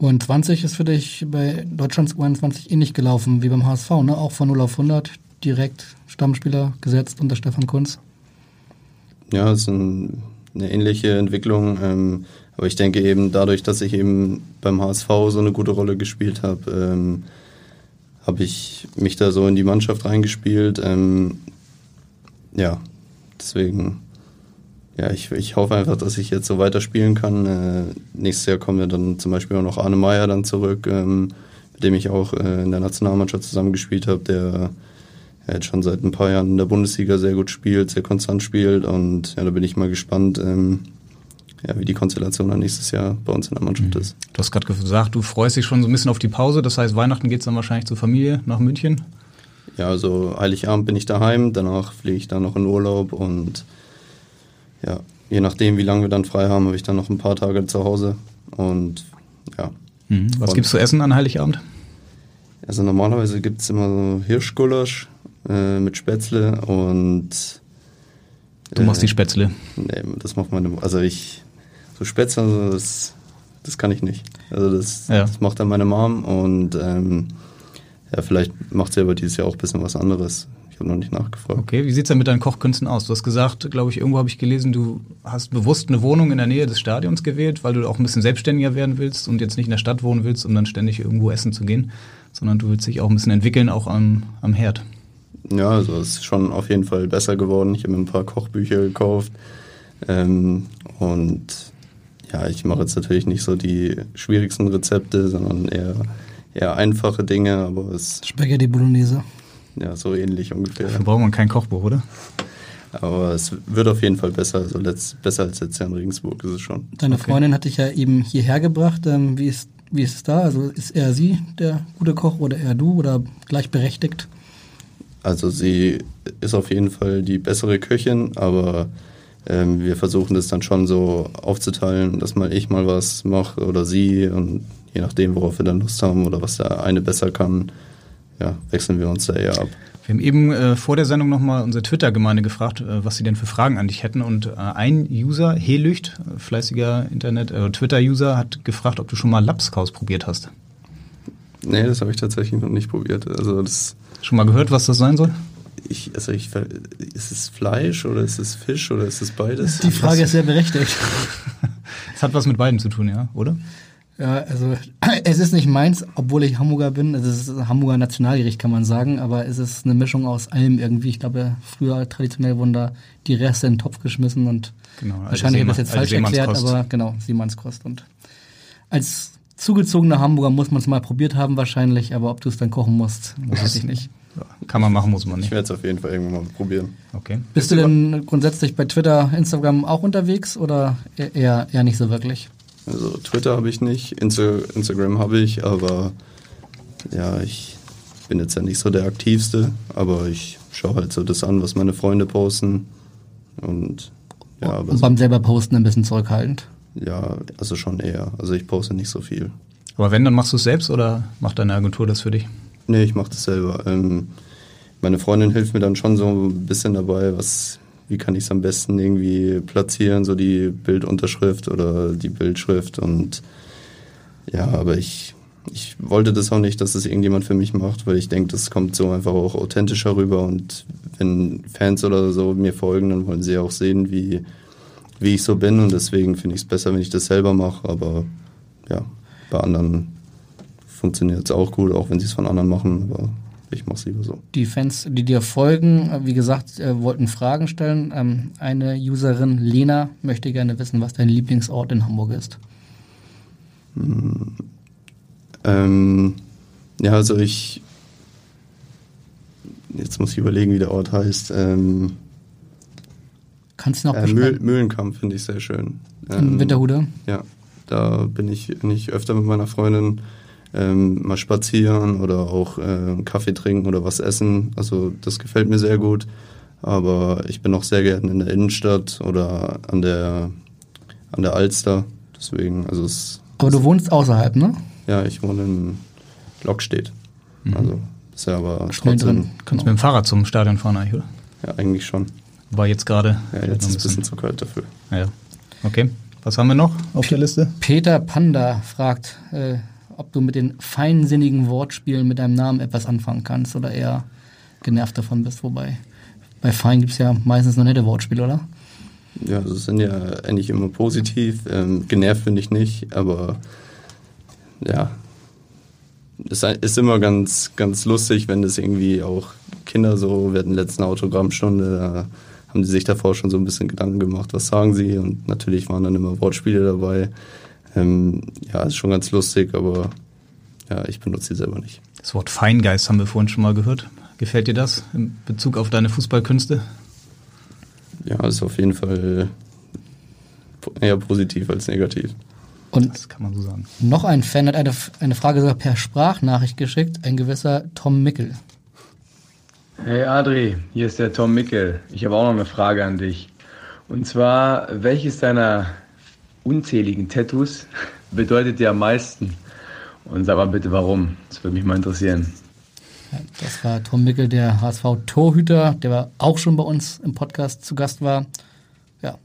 U21 ist für dich bei Deutschlands U21 ähnlich gelaufen wie beim HSV, ne? Auch von 0 auf 100 direkt Stammspieler gesetzt unter Stefan Kunz. Ja, es ist ein, eine ähnliche Entwicklung. Ähm, aber ich denke eben dadurch, dass ich eben beim HSV so eine gute Rolle gespielt habe, ähm, habe ich mich da so in die Mannschaft reingespielt. Ähm, ja, deswegen, ja, ich, ich hoffe einfach, dass ich jetzt so weiterspielen kann. Äh, nächstes Jahr kommen ja dann zum Beispiel auch noch Arne Meyer dann zurück, ähm, mit dem ich auch äh, in der Nationalmannschaft zusammengespielt habe, der ja, jetzt schon seit ein paar Jahren in der Bundesliga sehr gut spielt, sehr konstant spielt und ja, da bin ich mal gespannt, ähm, ja, wie die Konstellation dann nächstes Jahr bei uns in der Mannschaft mhm. ist. Du hast gerade gesagt, du freust dich schon so ein bisschen auf die Pause, das heißt Weihnachten geht es dann wahrscheinlich zur Familie nach München? Ja, also Heiligabend bin ich daheim, danach fliege ich dann noch in Urlaub und ja, je nachdem, wie lange wir dann frei haben, habe ich dann noch ein paar Tage zu Hause und ja. Mhm. Was gibt's zu essen an Heiligabend? Also normalerweise gibt es immer so Hirschgulasch äh, mit Spätzle und Du machst äh, die Spätzle? Nee, das macht meine, also ich, so Spätzle, also das, das kann ich nicht. Also das, ja. das macht dann meine Mom und ähm, ja, vielleicht macht sie aber dieses Jahr auch ein bisschen was anderes. Ich habe noch nicht nachgefragt. Okay, wie sieht es denn mit deinen Kochkünsten aus? Du hast gesagt, glaube ich, irgendwo habe ich gelesen, du hast bewusst eine Wohnung in der Nähe des Stadions gewählt, weil du auch ein bisschen selbstständiger werden willst und jetzt nicht in der Stadt wohnen willst, um dann ständig irgendwo essen zu gehen, sondern du willst dich auch ein bisschen entwickeln, auch am, am Herd. Ja, also es ist schon auf jeden Fall besser geworden. Ich habe mir ein paar Kochbücher gekauft ähm, und ja, ich mache jetzt natürlich nicht so die schwierigsten Rezepte, sondern eher eher einfache Dinge, aber es. Spaghetti Bolognese. Ja, so ähnlich ungefähr. Dafür braucht man kein Kochbuch, oder? Aber es wird auf jeden Fall besser. Also letzt, besser als jetzt in Regensburg ist es schon. Deine okay. Freundin hat dich ja eben hierher gebracht. Ähm, wie, ist, wie ist es da? Also ist er sie der gute Koch oder er du oder gleichberechtigt? Also sie ist auf jeden Fall die bessere Köchin, aber ähm, wir versuchen das dann schon so aufzuteilen, dass mal ich mal was mache oder sie und je nachdem, worauf wir dann Lust haben oder was der eine besser kann, ja, wechseln wir uns da eher ab. Wir haben eben äh, vor der Sendung nochmal unsere Twitter-Gemeinde gefragt, äh, was sie denn für Fragen an dich hätten. Und äh, ein User, Helücht, äh, fleißiger Internet, äh, Twitter-User, hat gefragt, ob du schon mal Lapskaus probiert hast. Nee, das habe ich tatsächlich noch nicht probiert. Also das Schon mal gehört, was das sein soll? Ich, also ich, ist es Fleisch oder ist es Fisch oder ist es beides? Die Frage ist sehr berechtigt. Es hat was mit beidem zu tun, ja, oder? Ja, also es ist nicht meins, obwohl ich Hamburger bin. Es ist ein Hamburger Nationalgericht, kann man sagen, aber es ist eine Mischung aus allem irgendwie. Ich glaube, früher traditionell wurden da die Reste in den Topf geschmissen und Genau, also wahrscheinlich habe ich das jetzt falsch also erklärt, aber genau, Siemannskost. Und als zugezogener Hamburger muss man es mal probiert haben wahrscheinlich, aber ob du es dann kochen musst, weiß ich nicht. Kann man machen, muss man Ich nicht. werde es auf jeden Fall irgendwann mal probieren. Okay. Bist du denn grundsätzlich bei Twitter, Instagram auch unterwegs oder eher, eher nicht so wirklich? Also Twitter habe ich nicht, Insta Instagram habe ich, aber ja, ich bin jetzt ja nicht so der aktivste, aber ich schaue halt so das an, was meine Freunde posten und ja, aber Und so, beim selber Posten ein bisschen zurückhaltend. ja, also schon eher. Also ich poste nicht so viel. Aber wenn, dann machst du es selbst oder macht deine Agentur das für dich? Nee, ich mache das selber. Ähm, meine Freundin hilft mir dann schon so ein bisschen dabei, was, wie kann ich es am besten irgendwie platzieren, so die Bildunterschrift oder die Bildschrift und ja, aber ich, ich wollte das auch nicht, dass es irgendjemand für mich macht, weil ich denke, das kommt so einfach auch authentischer rüber und wenn Fans oder so mir folgen, dann wollen sie auch sehen, wie, wie ich so bin und deswegen finde ich es besser, wenn ich das selber mache, aber ja, bei anderen funktioniert es auch gut, auch wenn sie es von anderen machen, aber ich mache es lieber so. Die Fans, die dir folgen, äh, wie gesagt, äh, wollten Fragen stellen. Ähm, eine Userin, Lena, möchte gerne wissen, was dein Lieblingsort in Hamburg ist. Hm. Ähm, ja, also ich. Jetzt muss ich überlegen, wie der Ort heißt. Ähm, Kannst du noch äh, Mühl? Mühlenkamp finde ich sehr schön. In Winterhude? Ja, da bin ich, bin ich öfter mit meiner Freundin ähm, mal spazieren oder auch äh, Kaffee trinken oder was essen. Also das gefällt mir sehr gut. Aber ich bin auch sehr gerne in der Innenstadt oder an der, an der Alster. Deswegen, also es Aber du wohnst außerhalb, ne? Ja, ich wohne in Lockstedt. Also ist ja aber Schnell trotzdem. drin. Kannst mit dem Fahrrad zum Stadion fahren eigentlich, oder? Ja, eigentlich schon. War jetzt gerade. Ja, jetzt ist es ein bisschen zu kalt dafür. Ja. Okay. Was haben wir noch auf der Liste? Peter Panda fragt, äh, ob du mit den feinsinnigen Wortspielen mit deinem Namen etwas anfangen kannst oder eher genervt davon bist. Wobei, bei fein gibt es ja meistens nur nette Wortspiele, oder? Ja, das sind ja eigentlich immer positiv. Ähm, genervt bin ich nicht, aber ja, es ist immer ganz, ganz lustig, wenn das irgendwie auch Kinder so, wir hatten letzten Autogrammstunde, da haben die sich davor schon so ein bisschen Gedanken gemacht, was sagen sie und natürlich waren dann immer Wortspiele dabei. Ähm, ja, ist schon ganz lustig, aber ja, ich benutze sie selber nicht. Das Wort Feingeist haben wir vorhin schon mal gehört. Gefällt dir das in Bezug auf deine Fußballkünste? Ja, ist auf jeden Fall eher positiv als negativ. Und Das kann man so sagen. noch ein Fan hat eine, eine Frage sogar per Sprachnachricht geschickt, ein gewisser Tom Mickel. Hey Adri, hier ist der Tom Mickel. Ich habe auch noch eine Frage an dich. Und zwar, welches deiner unzähligen Tattoos bedeutet dir am meisten? Und sag mal bitte warum. Das würde mich mal interessieren. Das war Tom Mickel, der HSV-Torhüter, der war auch schon bei uns im Podcast zu Gast war. Ja,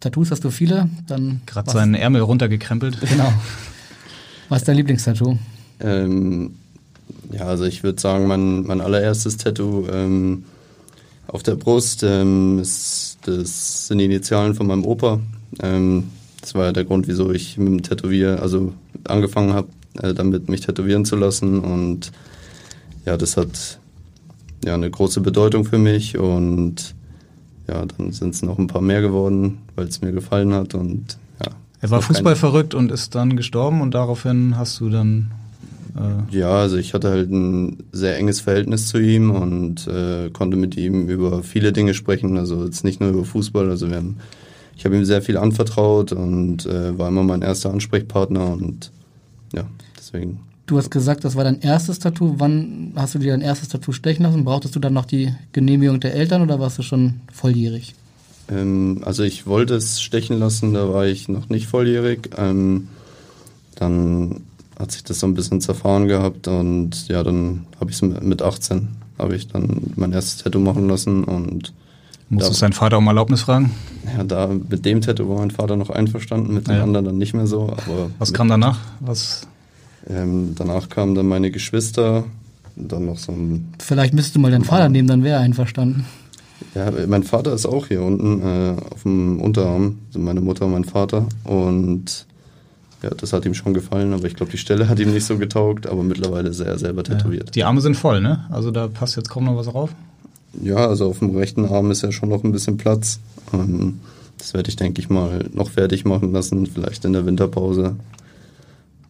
Tattoos hast du viele, dann Gerade seinen Ärmel runtergekrempelt. Genau. Was ist dein Lieblingstattoo? Ähm, ja, also ich würde sagen, mein, mein allererstes Tattoo ähm, auf der Brust ähm, ist, das sind die Initialen von meinem Opa. Ähm, das war ja der Grund, wieso ich mit dem Tätowier, also angefangen habe, äh, damit mich tätowieren zu lassen. Und ja, das hat ja eine große Bedeutung für mich und ja, dann sind es noch ein paar mehr geworden, weil es mir gefallen hat und ja. Er war kein- Fußball verrückt und ist dann gestorben und daraufhin hast du dann äh, Ja, also ich hatte halt ein sehr enges Verhältnis zu ihm und äh, konnte mit ihm über viele Dinge sprechen. Also jetzt nicht nur über Fußball. Also wir haben, ich habe ihm sehr viel anvertraut und äh, war immer mein erster Ansprechpartner und ja, deswegen. Du hast gesagt, das war dein erstes Tattoo. Wann hast du dir dein erstes Tattoo stechen lassen? Brauchtest du dann noch die Genehmigung der Eltern oder warst du schon volljährig? Ähm, also ich wollte es stechen lassen, da war ich noch nicht volljährig. Ähm, dann hat sich das so ein bisschen zerfahren gehabt und ja, dann habe ich es mit 18 habe ich dann mein erstes Tattoo machen lassen und musstest deinen Vater um Erlaubnis fragen. Ja, da mit dem Tattoo war mein Vater noch einverstanden, mit dem Ja. anderen dann nicht mehr so. Aber Was kam danach? Was? Ähm, danach kamen dann meine Geschwister dann noch so ein. Vielleicht müsstest du mal deinen Vater nehmen, dann wäre er einverstanden. Ja, mein Vater ist auch hier unten äh, auf dem Unterarm, also meine Mutter und mein Vater. Und ja, das hat ihm schon gefallen, aber ich glaube, die Stelle hat ihm nicht so getaugt, aber mittlerweile ist er selber tätowiert. Die Arme sind voll, ne? Also da passt jetzt kaum noch was drauf. Ja, also auf dem rechten Arm ist ja schon noch ein bisschen Platz. Ähm, das werde ich, denke ich mal, noch fertig machen lassen, vielleicht in der Winterpause.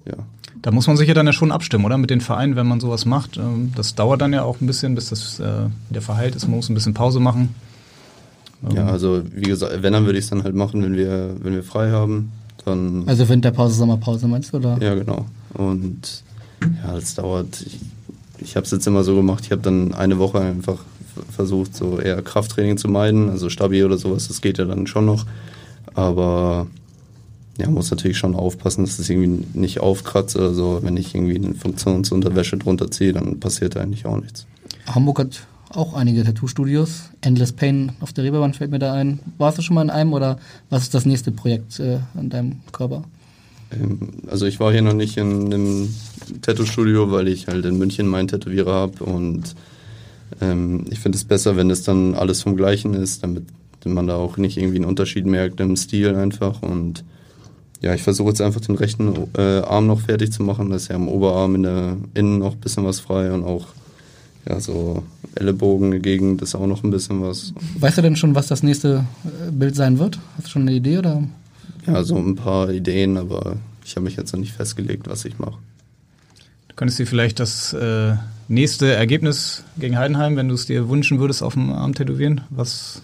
Ja. Da muss man sich ja dann ja schon abstimmen, oder? Mit den Vereinen, wenn man sowas macht. Ähm, Das dauert dann ja auch ein bisschen, bis das äh, wieder verheilt ist. Man muss ein bisschen Pause machen. Ja, also wie gesagt, wenn, dann würde ich es dann halt machen, wenn wir, wenn wir frei haben. Dann Also Winterpause, Sommerpause meinst du, oder? Ja, genau. Und ja, es dauert. Ich, ich habe es jetzt immer so gemacht, ich habe dann eine Woche einfach versucht, so eher Krafttraining zu meiden, also Stabi oder sowas, das geht ja dann schon noch. Aber ja, muss natürlich schon aufpassen, dass es irgendwie nicht aufkratzt oder so. Wenn ich irgendwie eine Funktionsunterwäsche drunter ziehe, dann passiert eigentlich auch nichts. Hamburg hat auch einige Tattoo-Studios. Endless Pain auf der Reeperbahn fällt mir da ein. Warst du schon mal in einem oder was ist das nächste Projekt äh, an deinem Körper? Ähm, Also ich war hier noch nicht in einem Tattoo-Studio, weil ich halt in München meinen Tätowierer habe und ähm, ich finde es besser, wenn es dann alles vom Gleichen ist, damit man da auch nicht irgendwie einen Unterschied merkt im Stil einfach und ja, ich versuche jetzt einfach den rechten äh, Arm noch fertig zu machen, da ist ja am Oberarm in der Innen noch ein bisschen was frei und auch ja, so Ellenbogen Gegend ist auch noch ein bisschen was. Weißt du denn schon, was das nächste äh, Bild sein wird? Hast du schon eine Idee oder? Ja, so ein paar Ideen, aber ich habe mich jetzt noch nicht festgelegt, was ich mache. Du könntest dir vielleicht das äh, nächste Ergebnis gegen Heidenheim, wenn du es dir wünschen würdest, auf dem Arm tätowieren. Was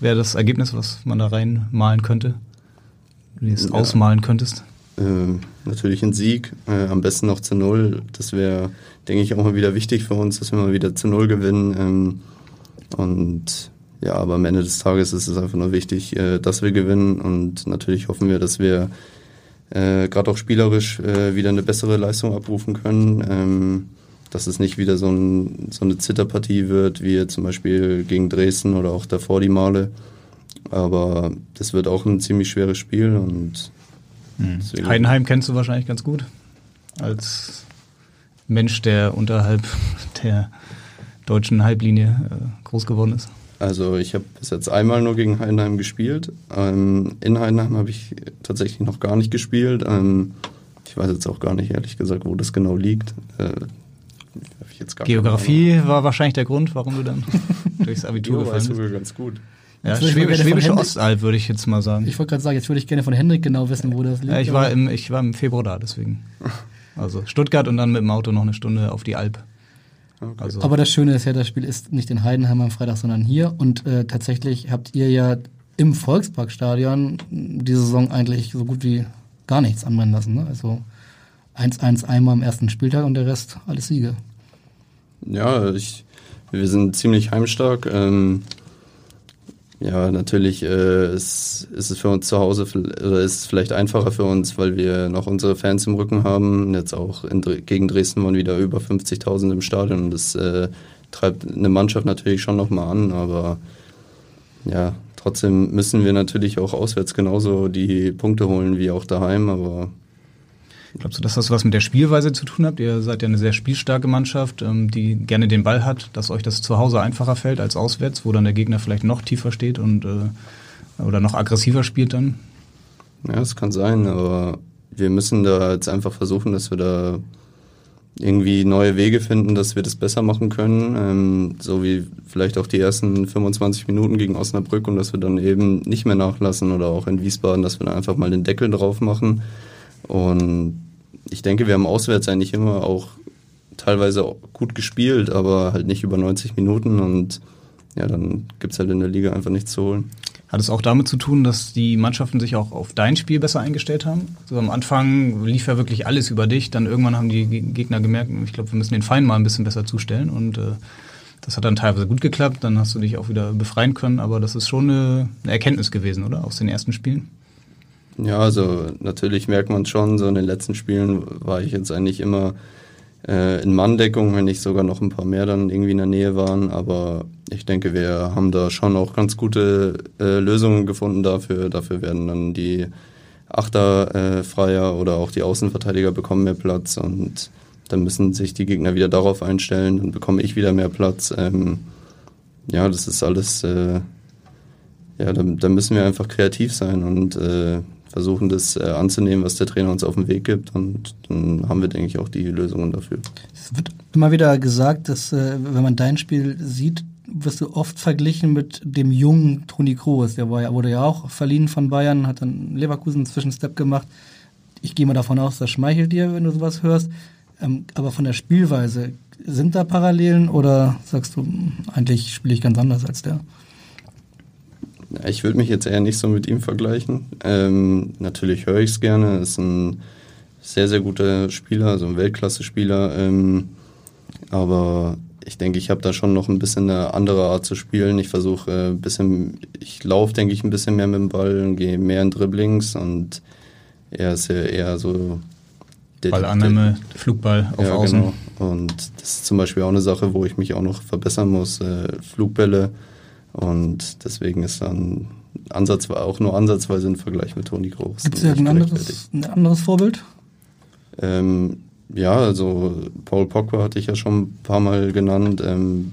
wäre das Ergebnis, was man da reinmalen könnte? Wie du es Ja. ausmalen könntest? Ähm, natürlich ein Sieg, äh, am besten noch zu Null. Das wäre, denke ich, auch mal wieder wichtig für uns, dass wir mal wieder zu Null gewinnen. Ähm, und ja, aber am Ende des Tages ist es einfach nur wichtig, äh, dass wir gewinnen. Und natürlich hoffen wir, dass wir äh, gerade auch spielerisch äh, wieder eine bessere Leistung abrufen können. Ähm, dass es nicht wieder so, ein, so eine Zitterpartie wird, wie zum Beispiel gegen Dresden oder auch davor die Male. Aber das wird auch ein ziemlich schweres Spiel und deswegen- Heidenheim kennst du wahrscheinlich ganz gut. Als Mensch, der unterhalb der deutschen Halblinie äh, groß geworden ist. Also ich habe bis jetzt einmal nur gegen Heidenheim gespielt. Ähm, in Heidenheim habe ich tatsächlich noch gar nicht gespielt. Ähm, ich weiß jetzt auch gar nicht, ehrlich gesagt, wo das genau liegt. Äh, hab ich jetzt gar keine Geografie war wahrscheinlich der Grund, warum du dann durchs Abitur Geo gefallen weiß bist. sogar ganz gut. Ja, Schwäb Schwäbische Ostalb würde ich jetzt mal sagen. Ich wollte gerade sagen, jetzt würde ich gerne von Hendrik genau wissen, wo das liegt. Ja, ich, war im, ich war im Februar da, deswegen. Also Stuttgart und dann mit dem Auto noch eine Stunde auf die Alp. Also, Aber das Schöne ist ja, das Spiel ist nicht in Heidenheim am Freitag, sondern hier. Und äh, tatsächlich habt ihr ja im Volksparkstadion die Saison eigentlich so gut wie gar nichts anbrennen lassen. Ne? Also 1-1 einmal am ersten Spieltag und der Rest alles Siege. Ja, ich, wir sind ziemlich heimstark. Ähm, ja, natürlich äh, ist, ist es für uns zu Hause oder ist es vielleicht einfacher für uns, weil wir noch unsere Fans im Rücken haben. Jetzt auch in, gegen Dresden waren wieder über 50.000 im Stadion. Das äh, treibt eine Mannschaft natürlich schon nochmal an, aber ja, trotzdem müssen wir natürlich auch auswärts genauso die Punkte holen wie auch daheim, aber Glaubst du, dass das was mit der Spielweise zu tun hat? Ihr seid ja eine sehr spielstarke Mannschaft, ähm, die gerne den Ball hat, dass euch das zu Hause einfacher fällt als auswärts, wo dann der Gegner vielleicht noch tiefer steht und äh, oder noch aggressiver spielt dann? Ja, das kann sein, aber wir müssen da jetzt einfach versuchen, dass wir da irgendwie neue Wege finden, dass wir das besser machen können. Ähm, so wie vielleicht auch die ersten 25 Minuten gegen Osnabrück und dass wir dann eben nicht mehr nachlassen oder auch in Wiesbaden, dass wir dann einfach mal den Deckel drauf machen. Und ich denke, wir haben auswärts eigentlich immer auch teilweise gut gespielt, aber halt nicht über 90 Minuten und ja, dann gibt's halt in der Liga einfach nichts zu holen. Hat es auch damit zu tun, dass die Mannschaften sich auch auf dein Spiel besser eingestellt haben? So am Anfang lief ja wirklich alles über dich, dann irgendwann haben die Ge- Gegner gemerkt, ich glaube, wir müssen den Feind mal ein bisschen besser zustellen und äh, das hat dann teilweise gut geklappt, dann hast du dich auch wieder befreien können, aber das ist schon eine, eine Erkenntnis gewesen, oder? Aus den ersten Spielen? Ja, also natürlich merkt man schon, so in den letzten Spielen war ich jetzt eigentlich immer äh, in Manndeckung, wenn nicht sogar noch ein paar mehr dann irgendwie in der Nähe waren. Aber ich denke, wir haben da schon auch ganz gute äh, Lösungen gefunden dafür. Dafür werden dann die Achter äh, freier oder auch die Außenverteidiger bekommen mehr Platz und dann müssen sich die Gegner wieder darauf einstellen, dann bekomme ich wieder mehr Platz. Ähm, ja, das ist alles, äh, ja, da, da, müssen wir einfach kreativ sein und äh, versuchen, das äh, anzunehmen, was der Trainer uns auf den Weg gibt. Und dann haben wir, denke ich, auch die Lösungen dafür. Es wird immer wieder gesagt, dass, äh, wenn man dein Spiel sieht, wirst du oft verglichen mit dem jungen Toni Kroos. Der war ja, wurde ja auch verliehen von Bayern, hat dann Leverkusen einen Zwischenstep gemacht. Ich gehe mal davon aus, das schmeichelt dir, wenn du sowas hörst. Ähm, aber von der Spielweise, sind da Parallelen oder sagst du, eigentlich spiele ich ganz anders als der? Ich würde mich jetzt eher nicht so mit ihm vergleichen. Ähm, natürlich höre ich es gerne. Ist ein sehr, sehr guter Spieler, also ein Weltklasse-Spieler. Ähm, aber ich denke, ich habe da schon noch ein bisschen eine andere Art zu spielen. Ich versuche äh, ein bisschen, ich laufe, denke ich, ein bisschen mehr mit dem Ball und gehe mehr in Dribblings und er ist ja eher so Ballannahme, Flugball auf ja, Außen. Genau. Und das ist zum Beispiel auch eine Sache, wo ich mich auch noch verbessern muss. Äh, Flugbälle. Und deswegen ist dann Ansatz, auch nur ansatzweise ein Vergleich mit Toni Groß. Gibt es irgendein anderes, ein anderes Vorbild? Ähm, ja, also Paul Pogba hatte ich ja schon ein paar Mal genannt. Ähm,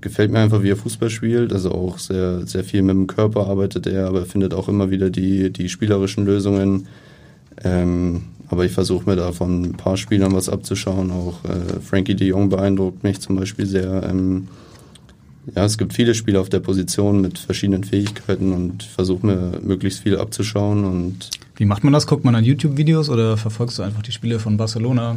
gefällt mir einfach, wie er Fußball spielt. Also auch sehr, sehr viel mit dem Körper arbeitet er, aber er findet auch immer wieder die, die spielerischen Lösungen. Ähm, aber ich versuche mir da von ein paar Spielern was abzuschauen. Auch äh, Frankie de Jong beeindruckt mich zum Beispiel sehr. Ähm, ja, es gibt viele Spieler auf der Position mit verschiedenen Fähigkeiten und versuche mir möglichst viel abzuschauen. Und Wie macht man das? Guckt man an YouTube-Videos oder verfolgst du einfach die Spiele von Barcelona?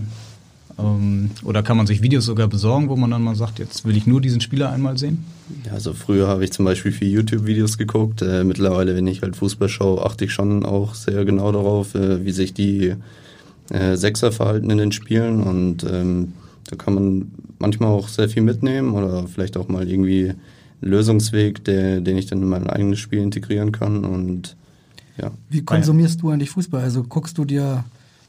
Ähm, oder kann man sich Videos sogar besorgen, wo man dann mal sagt, jetzt will ich nur diesen Spieler einmal sehen? Ja, also früher habe ich zum Beispiel viel YouTube-Videos geguckt. Äh, mittlerweile, wenn ich halt Fußball schaue, achte ich schon auch sehr genau darauf, äh, wie sich die äh, Sechser verhalten in den Spielen. Und ähm, da kann man manchmal auch sehr viel mitnehmen oder vielleicht auch mal irgendwie einen Lösungsweg, der, den ich dann in mein eigenes Spiel integrieren kann. Und ja. Wie konsumierst du eigentlich Fußball? Also guckst du dir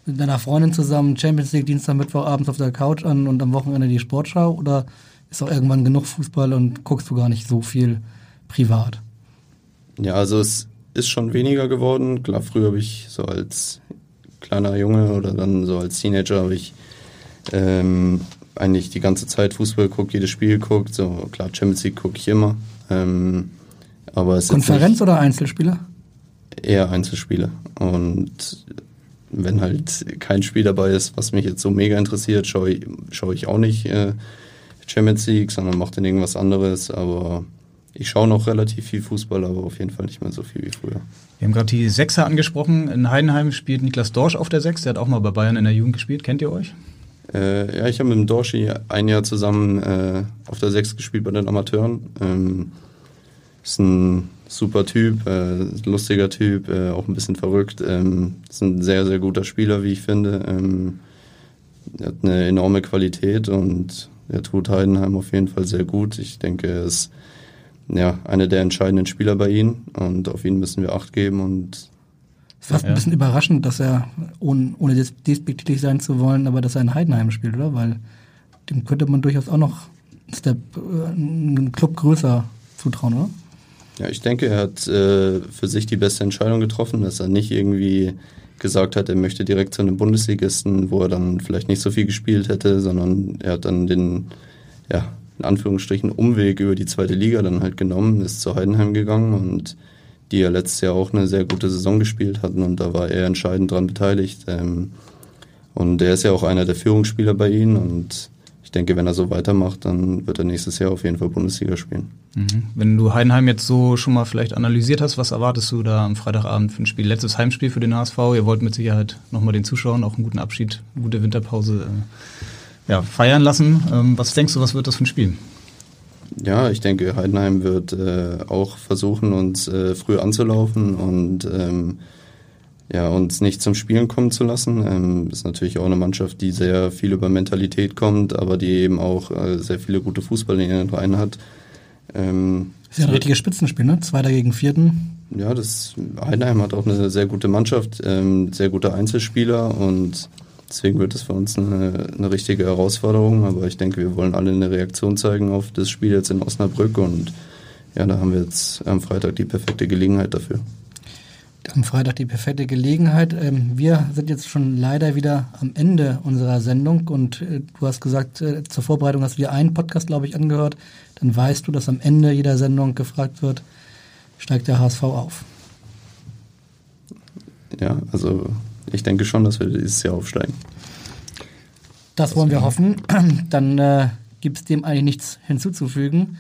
mit deiner Freundin zusammen Champions League Dienstag, Mittwoch abends auf der Couch an und am Wochenende die Sportschau oder ist auch irgendwann genug Fußball und guckst du gar nicht so viel privat? Ja, also es ist schon weniger geworden. Klar, früher habe ich so als kleiner Junge oder dann so als Teenager habe ich ähm, eigentlich die ganze Zeit Fußball geguckt, jedes Spiel geguckt. So klar, Champions League gucke ich immer. Ähm, aber es Konferenz oder Einzelspieler? Eher Einzelspieler. Und wenn halt kein Spiel dabei ist, was mich jetzt so mega interessiert, schaue ich, schaue ich auch nicht äh, Champions League, sondern mache dann irgendwas anderes. Aber ich schaue noch relativ viel Fußball, aber auf jeden Fall nicht mehr so viel wie früher. Wir haben gerade die Sechser angesprochen. In Heidenheim spielt Niklas Dorsch auf der Sechs. Der hat auch mal bei Bayern in der Jugend gespielt. Kennt ihr euch? Äh, ja, ich habe mit dem Dorschi ein Jahr zusammen äh, auf der Sechs gespielt bei den Amateuren. Ähm, ist ein super Typ, äh, lustiger Typ, äh, auch ein bisschen verrückt. Ähm, ist ein sehr, sehr guter Spieler, wie ich finde. Ähm, hat eine enorme Qualität und er tut Heidenheim auf jeden Fall sehr gut. Ich denke, er ist ja, einer der entscheidenden Spieler bei ihnen und auf ihn müssen wir Acht geben und Fast ja. ein bisschen überraschend, dass er, ohne, ohne despektierlich sein zu wollen, aber dass er in Heidenheim spielt, oder? Weil dem könnte man durchaus auch noch einen Step, äh, einen Club größer zutrauen, oder? Ja, ich denke, er hat äh, für sich die beste Entscheidung getroffen, dass er nicht irgendwie gesagt hat, er möchte direkt zu einem Bundesligisten, wo er dann vielleicht nicht so viel gespielt hätte, sondern er hat dann den, ja, in Anführungsstrichen Umweg über die zweite Liga dann halt genommen, ist zu Heidenheim gegangen und die ja letztes Jahr auch eine sehr gute Saison gespielt hatten und da war er entscheidend dran beteiligt. Ähm, und er ist ja auch einer der Führungsspieler bei ihnen und ich denke, wenn er so weitermacht, dann wird er nächstes Jahr auf jeden Fall Bundesliga spielen. Mhm. Wenn du Heidenheim jetzt so schon mal vielleicht analysiert hast, was erwartest du da am Freitagabend für ein Spiel? Letztes Heimspiel für den HSV. Ihr wollt mit Sicherheit nochmal den Zuschauern auch einen guten Abschied, eine gute Winterpause äh, ja, feiern lassen. Ähm, was denkst du, was wird das für ein Spiel? Ja, ich denke, Heidenheim wird äh, auch versuchen, uns äh, früh anzulaufen und ähm, ja, uns nicht zum Spielen kommen zu lassen. Ähm, ist natürlich auch eine Mannschaft, die sehr viel über Mentalität kommt, aber die eben auch äh, sehr viele gute Fußballer in ihren Reihen hat. Ähm, ist ja ein richtiges Spitzenspiel, ne? Zweiter gegen Vierten. Ja, das Heidenheim hat auch eine sehr gute Mannschaft, ähm, sehr gute Einzelspieler und Deswegen wird es für uns eine, eine, richtige Herausforderung, aber ich denke, wir wollen alle eine Reaktion zeigen auf das Spiel jetzt in Osnabrück und ja, da haben wir jetzt am Freitag die perfekte Gelegenheit dafür. Am Freitag die perfekte Gelegenheit. Ähm, wir sind jetzt schon leider wieder am Ende unserer Sendung und äh, du hast gesagt, äh, zur Vorbereitung hast du dir einen Podcast, glaube ich, angehört. Dann weißt du, dass am Ende jeder Sendung gefragt wird, steigt der HSV auf? Ja, also ich denke schon, dass wir dieses Jahr aufsteigen. Das wollen wir hoffen. Dann äh, gibt es dem eigentlich nichts hinzuzufügen.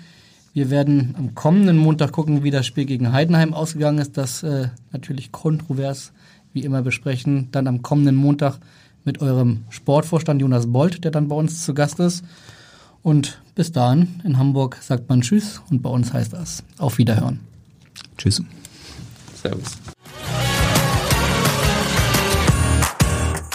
Wir werden am kommenden Montag gucken, wie das Spiel gegen Heidenheim ausgegangen ist. Das äh, natürlich kontrovers, wie immer, besprechen. Dann am kommenden Montag mit eurem Sportvorstand Jonas Bolt, der dann bei uns zu Gast ist. Und bis dahin in Hamburg sagt man Tschüss und bei uns heißt das Auf Wiederhören. Tschüss. Servus.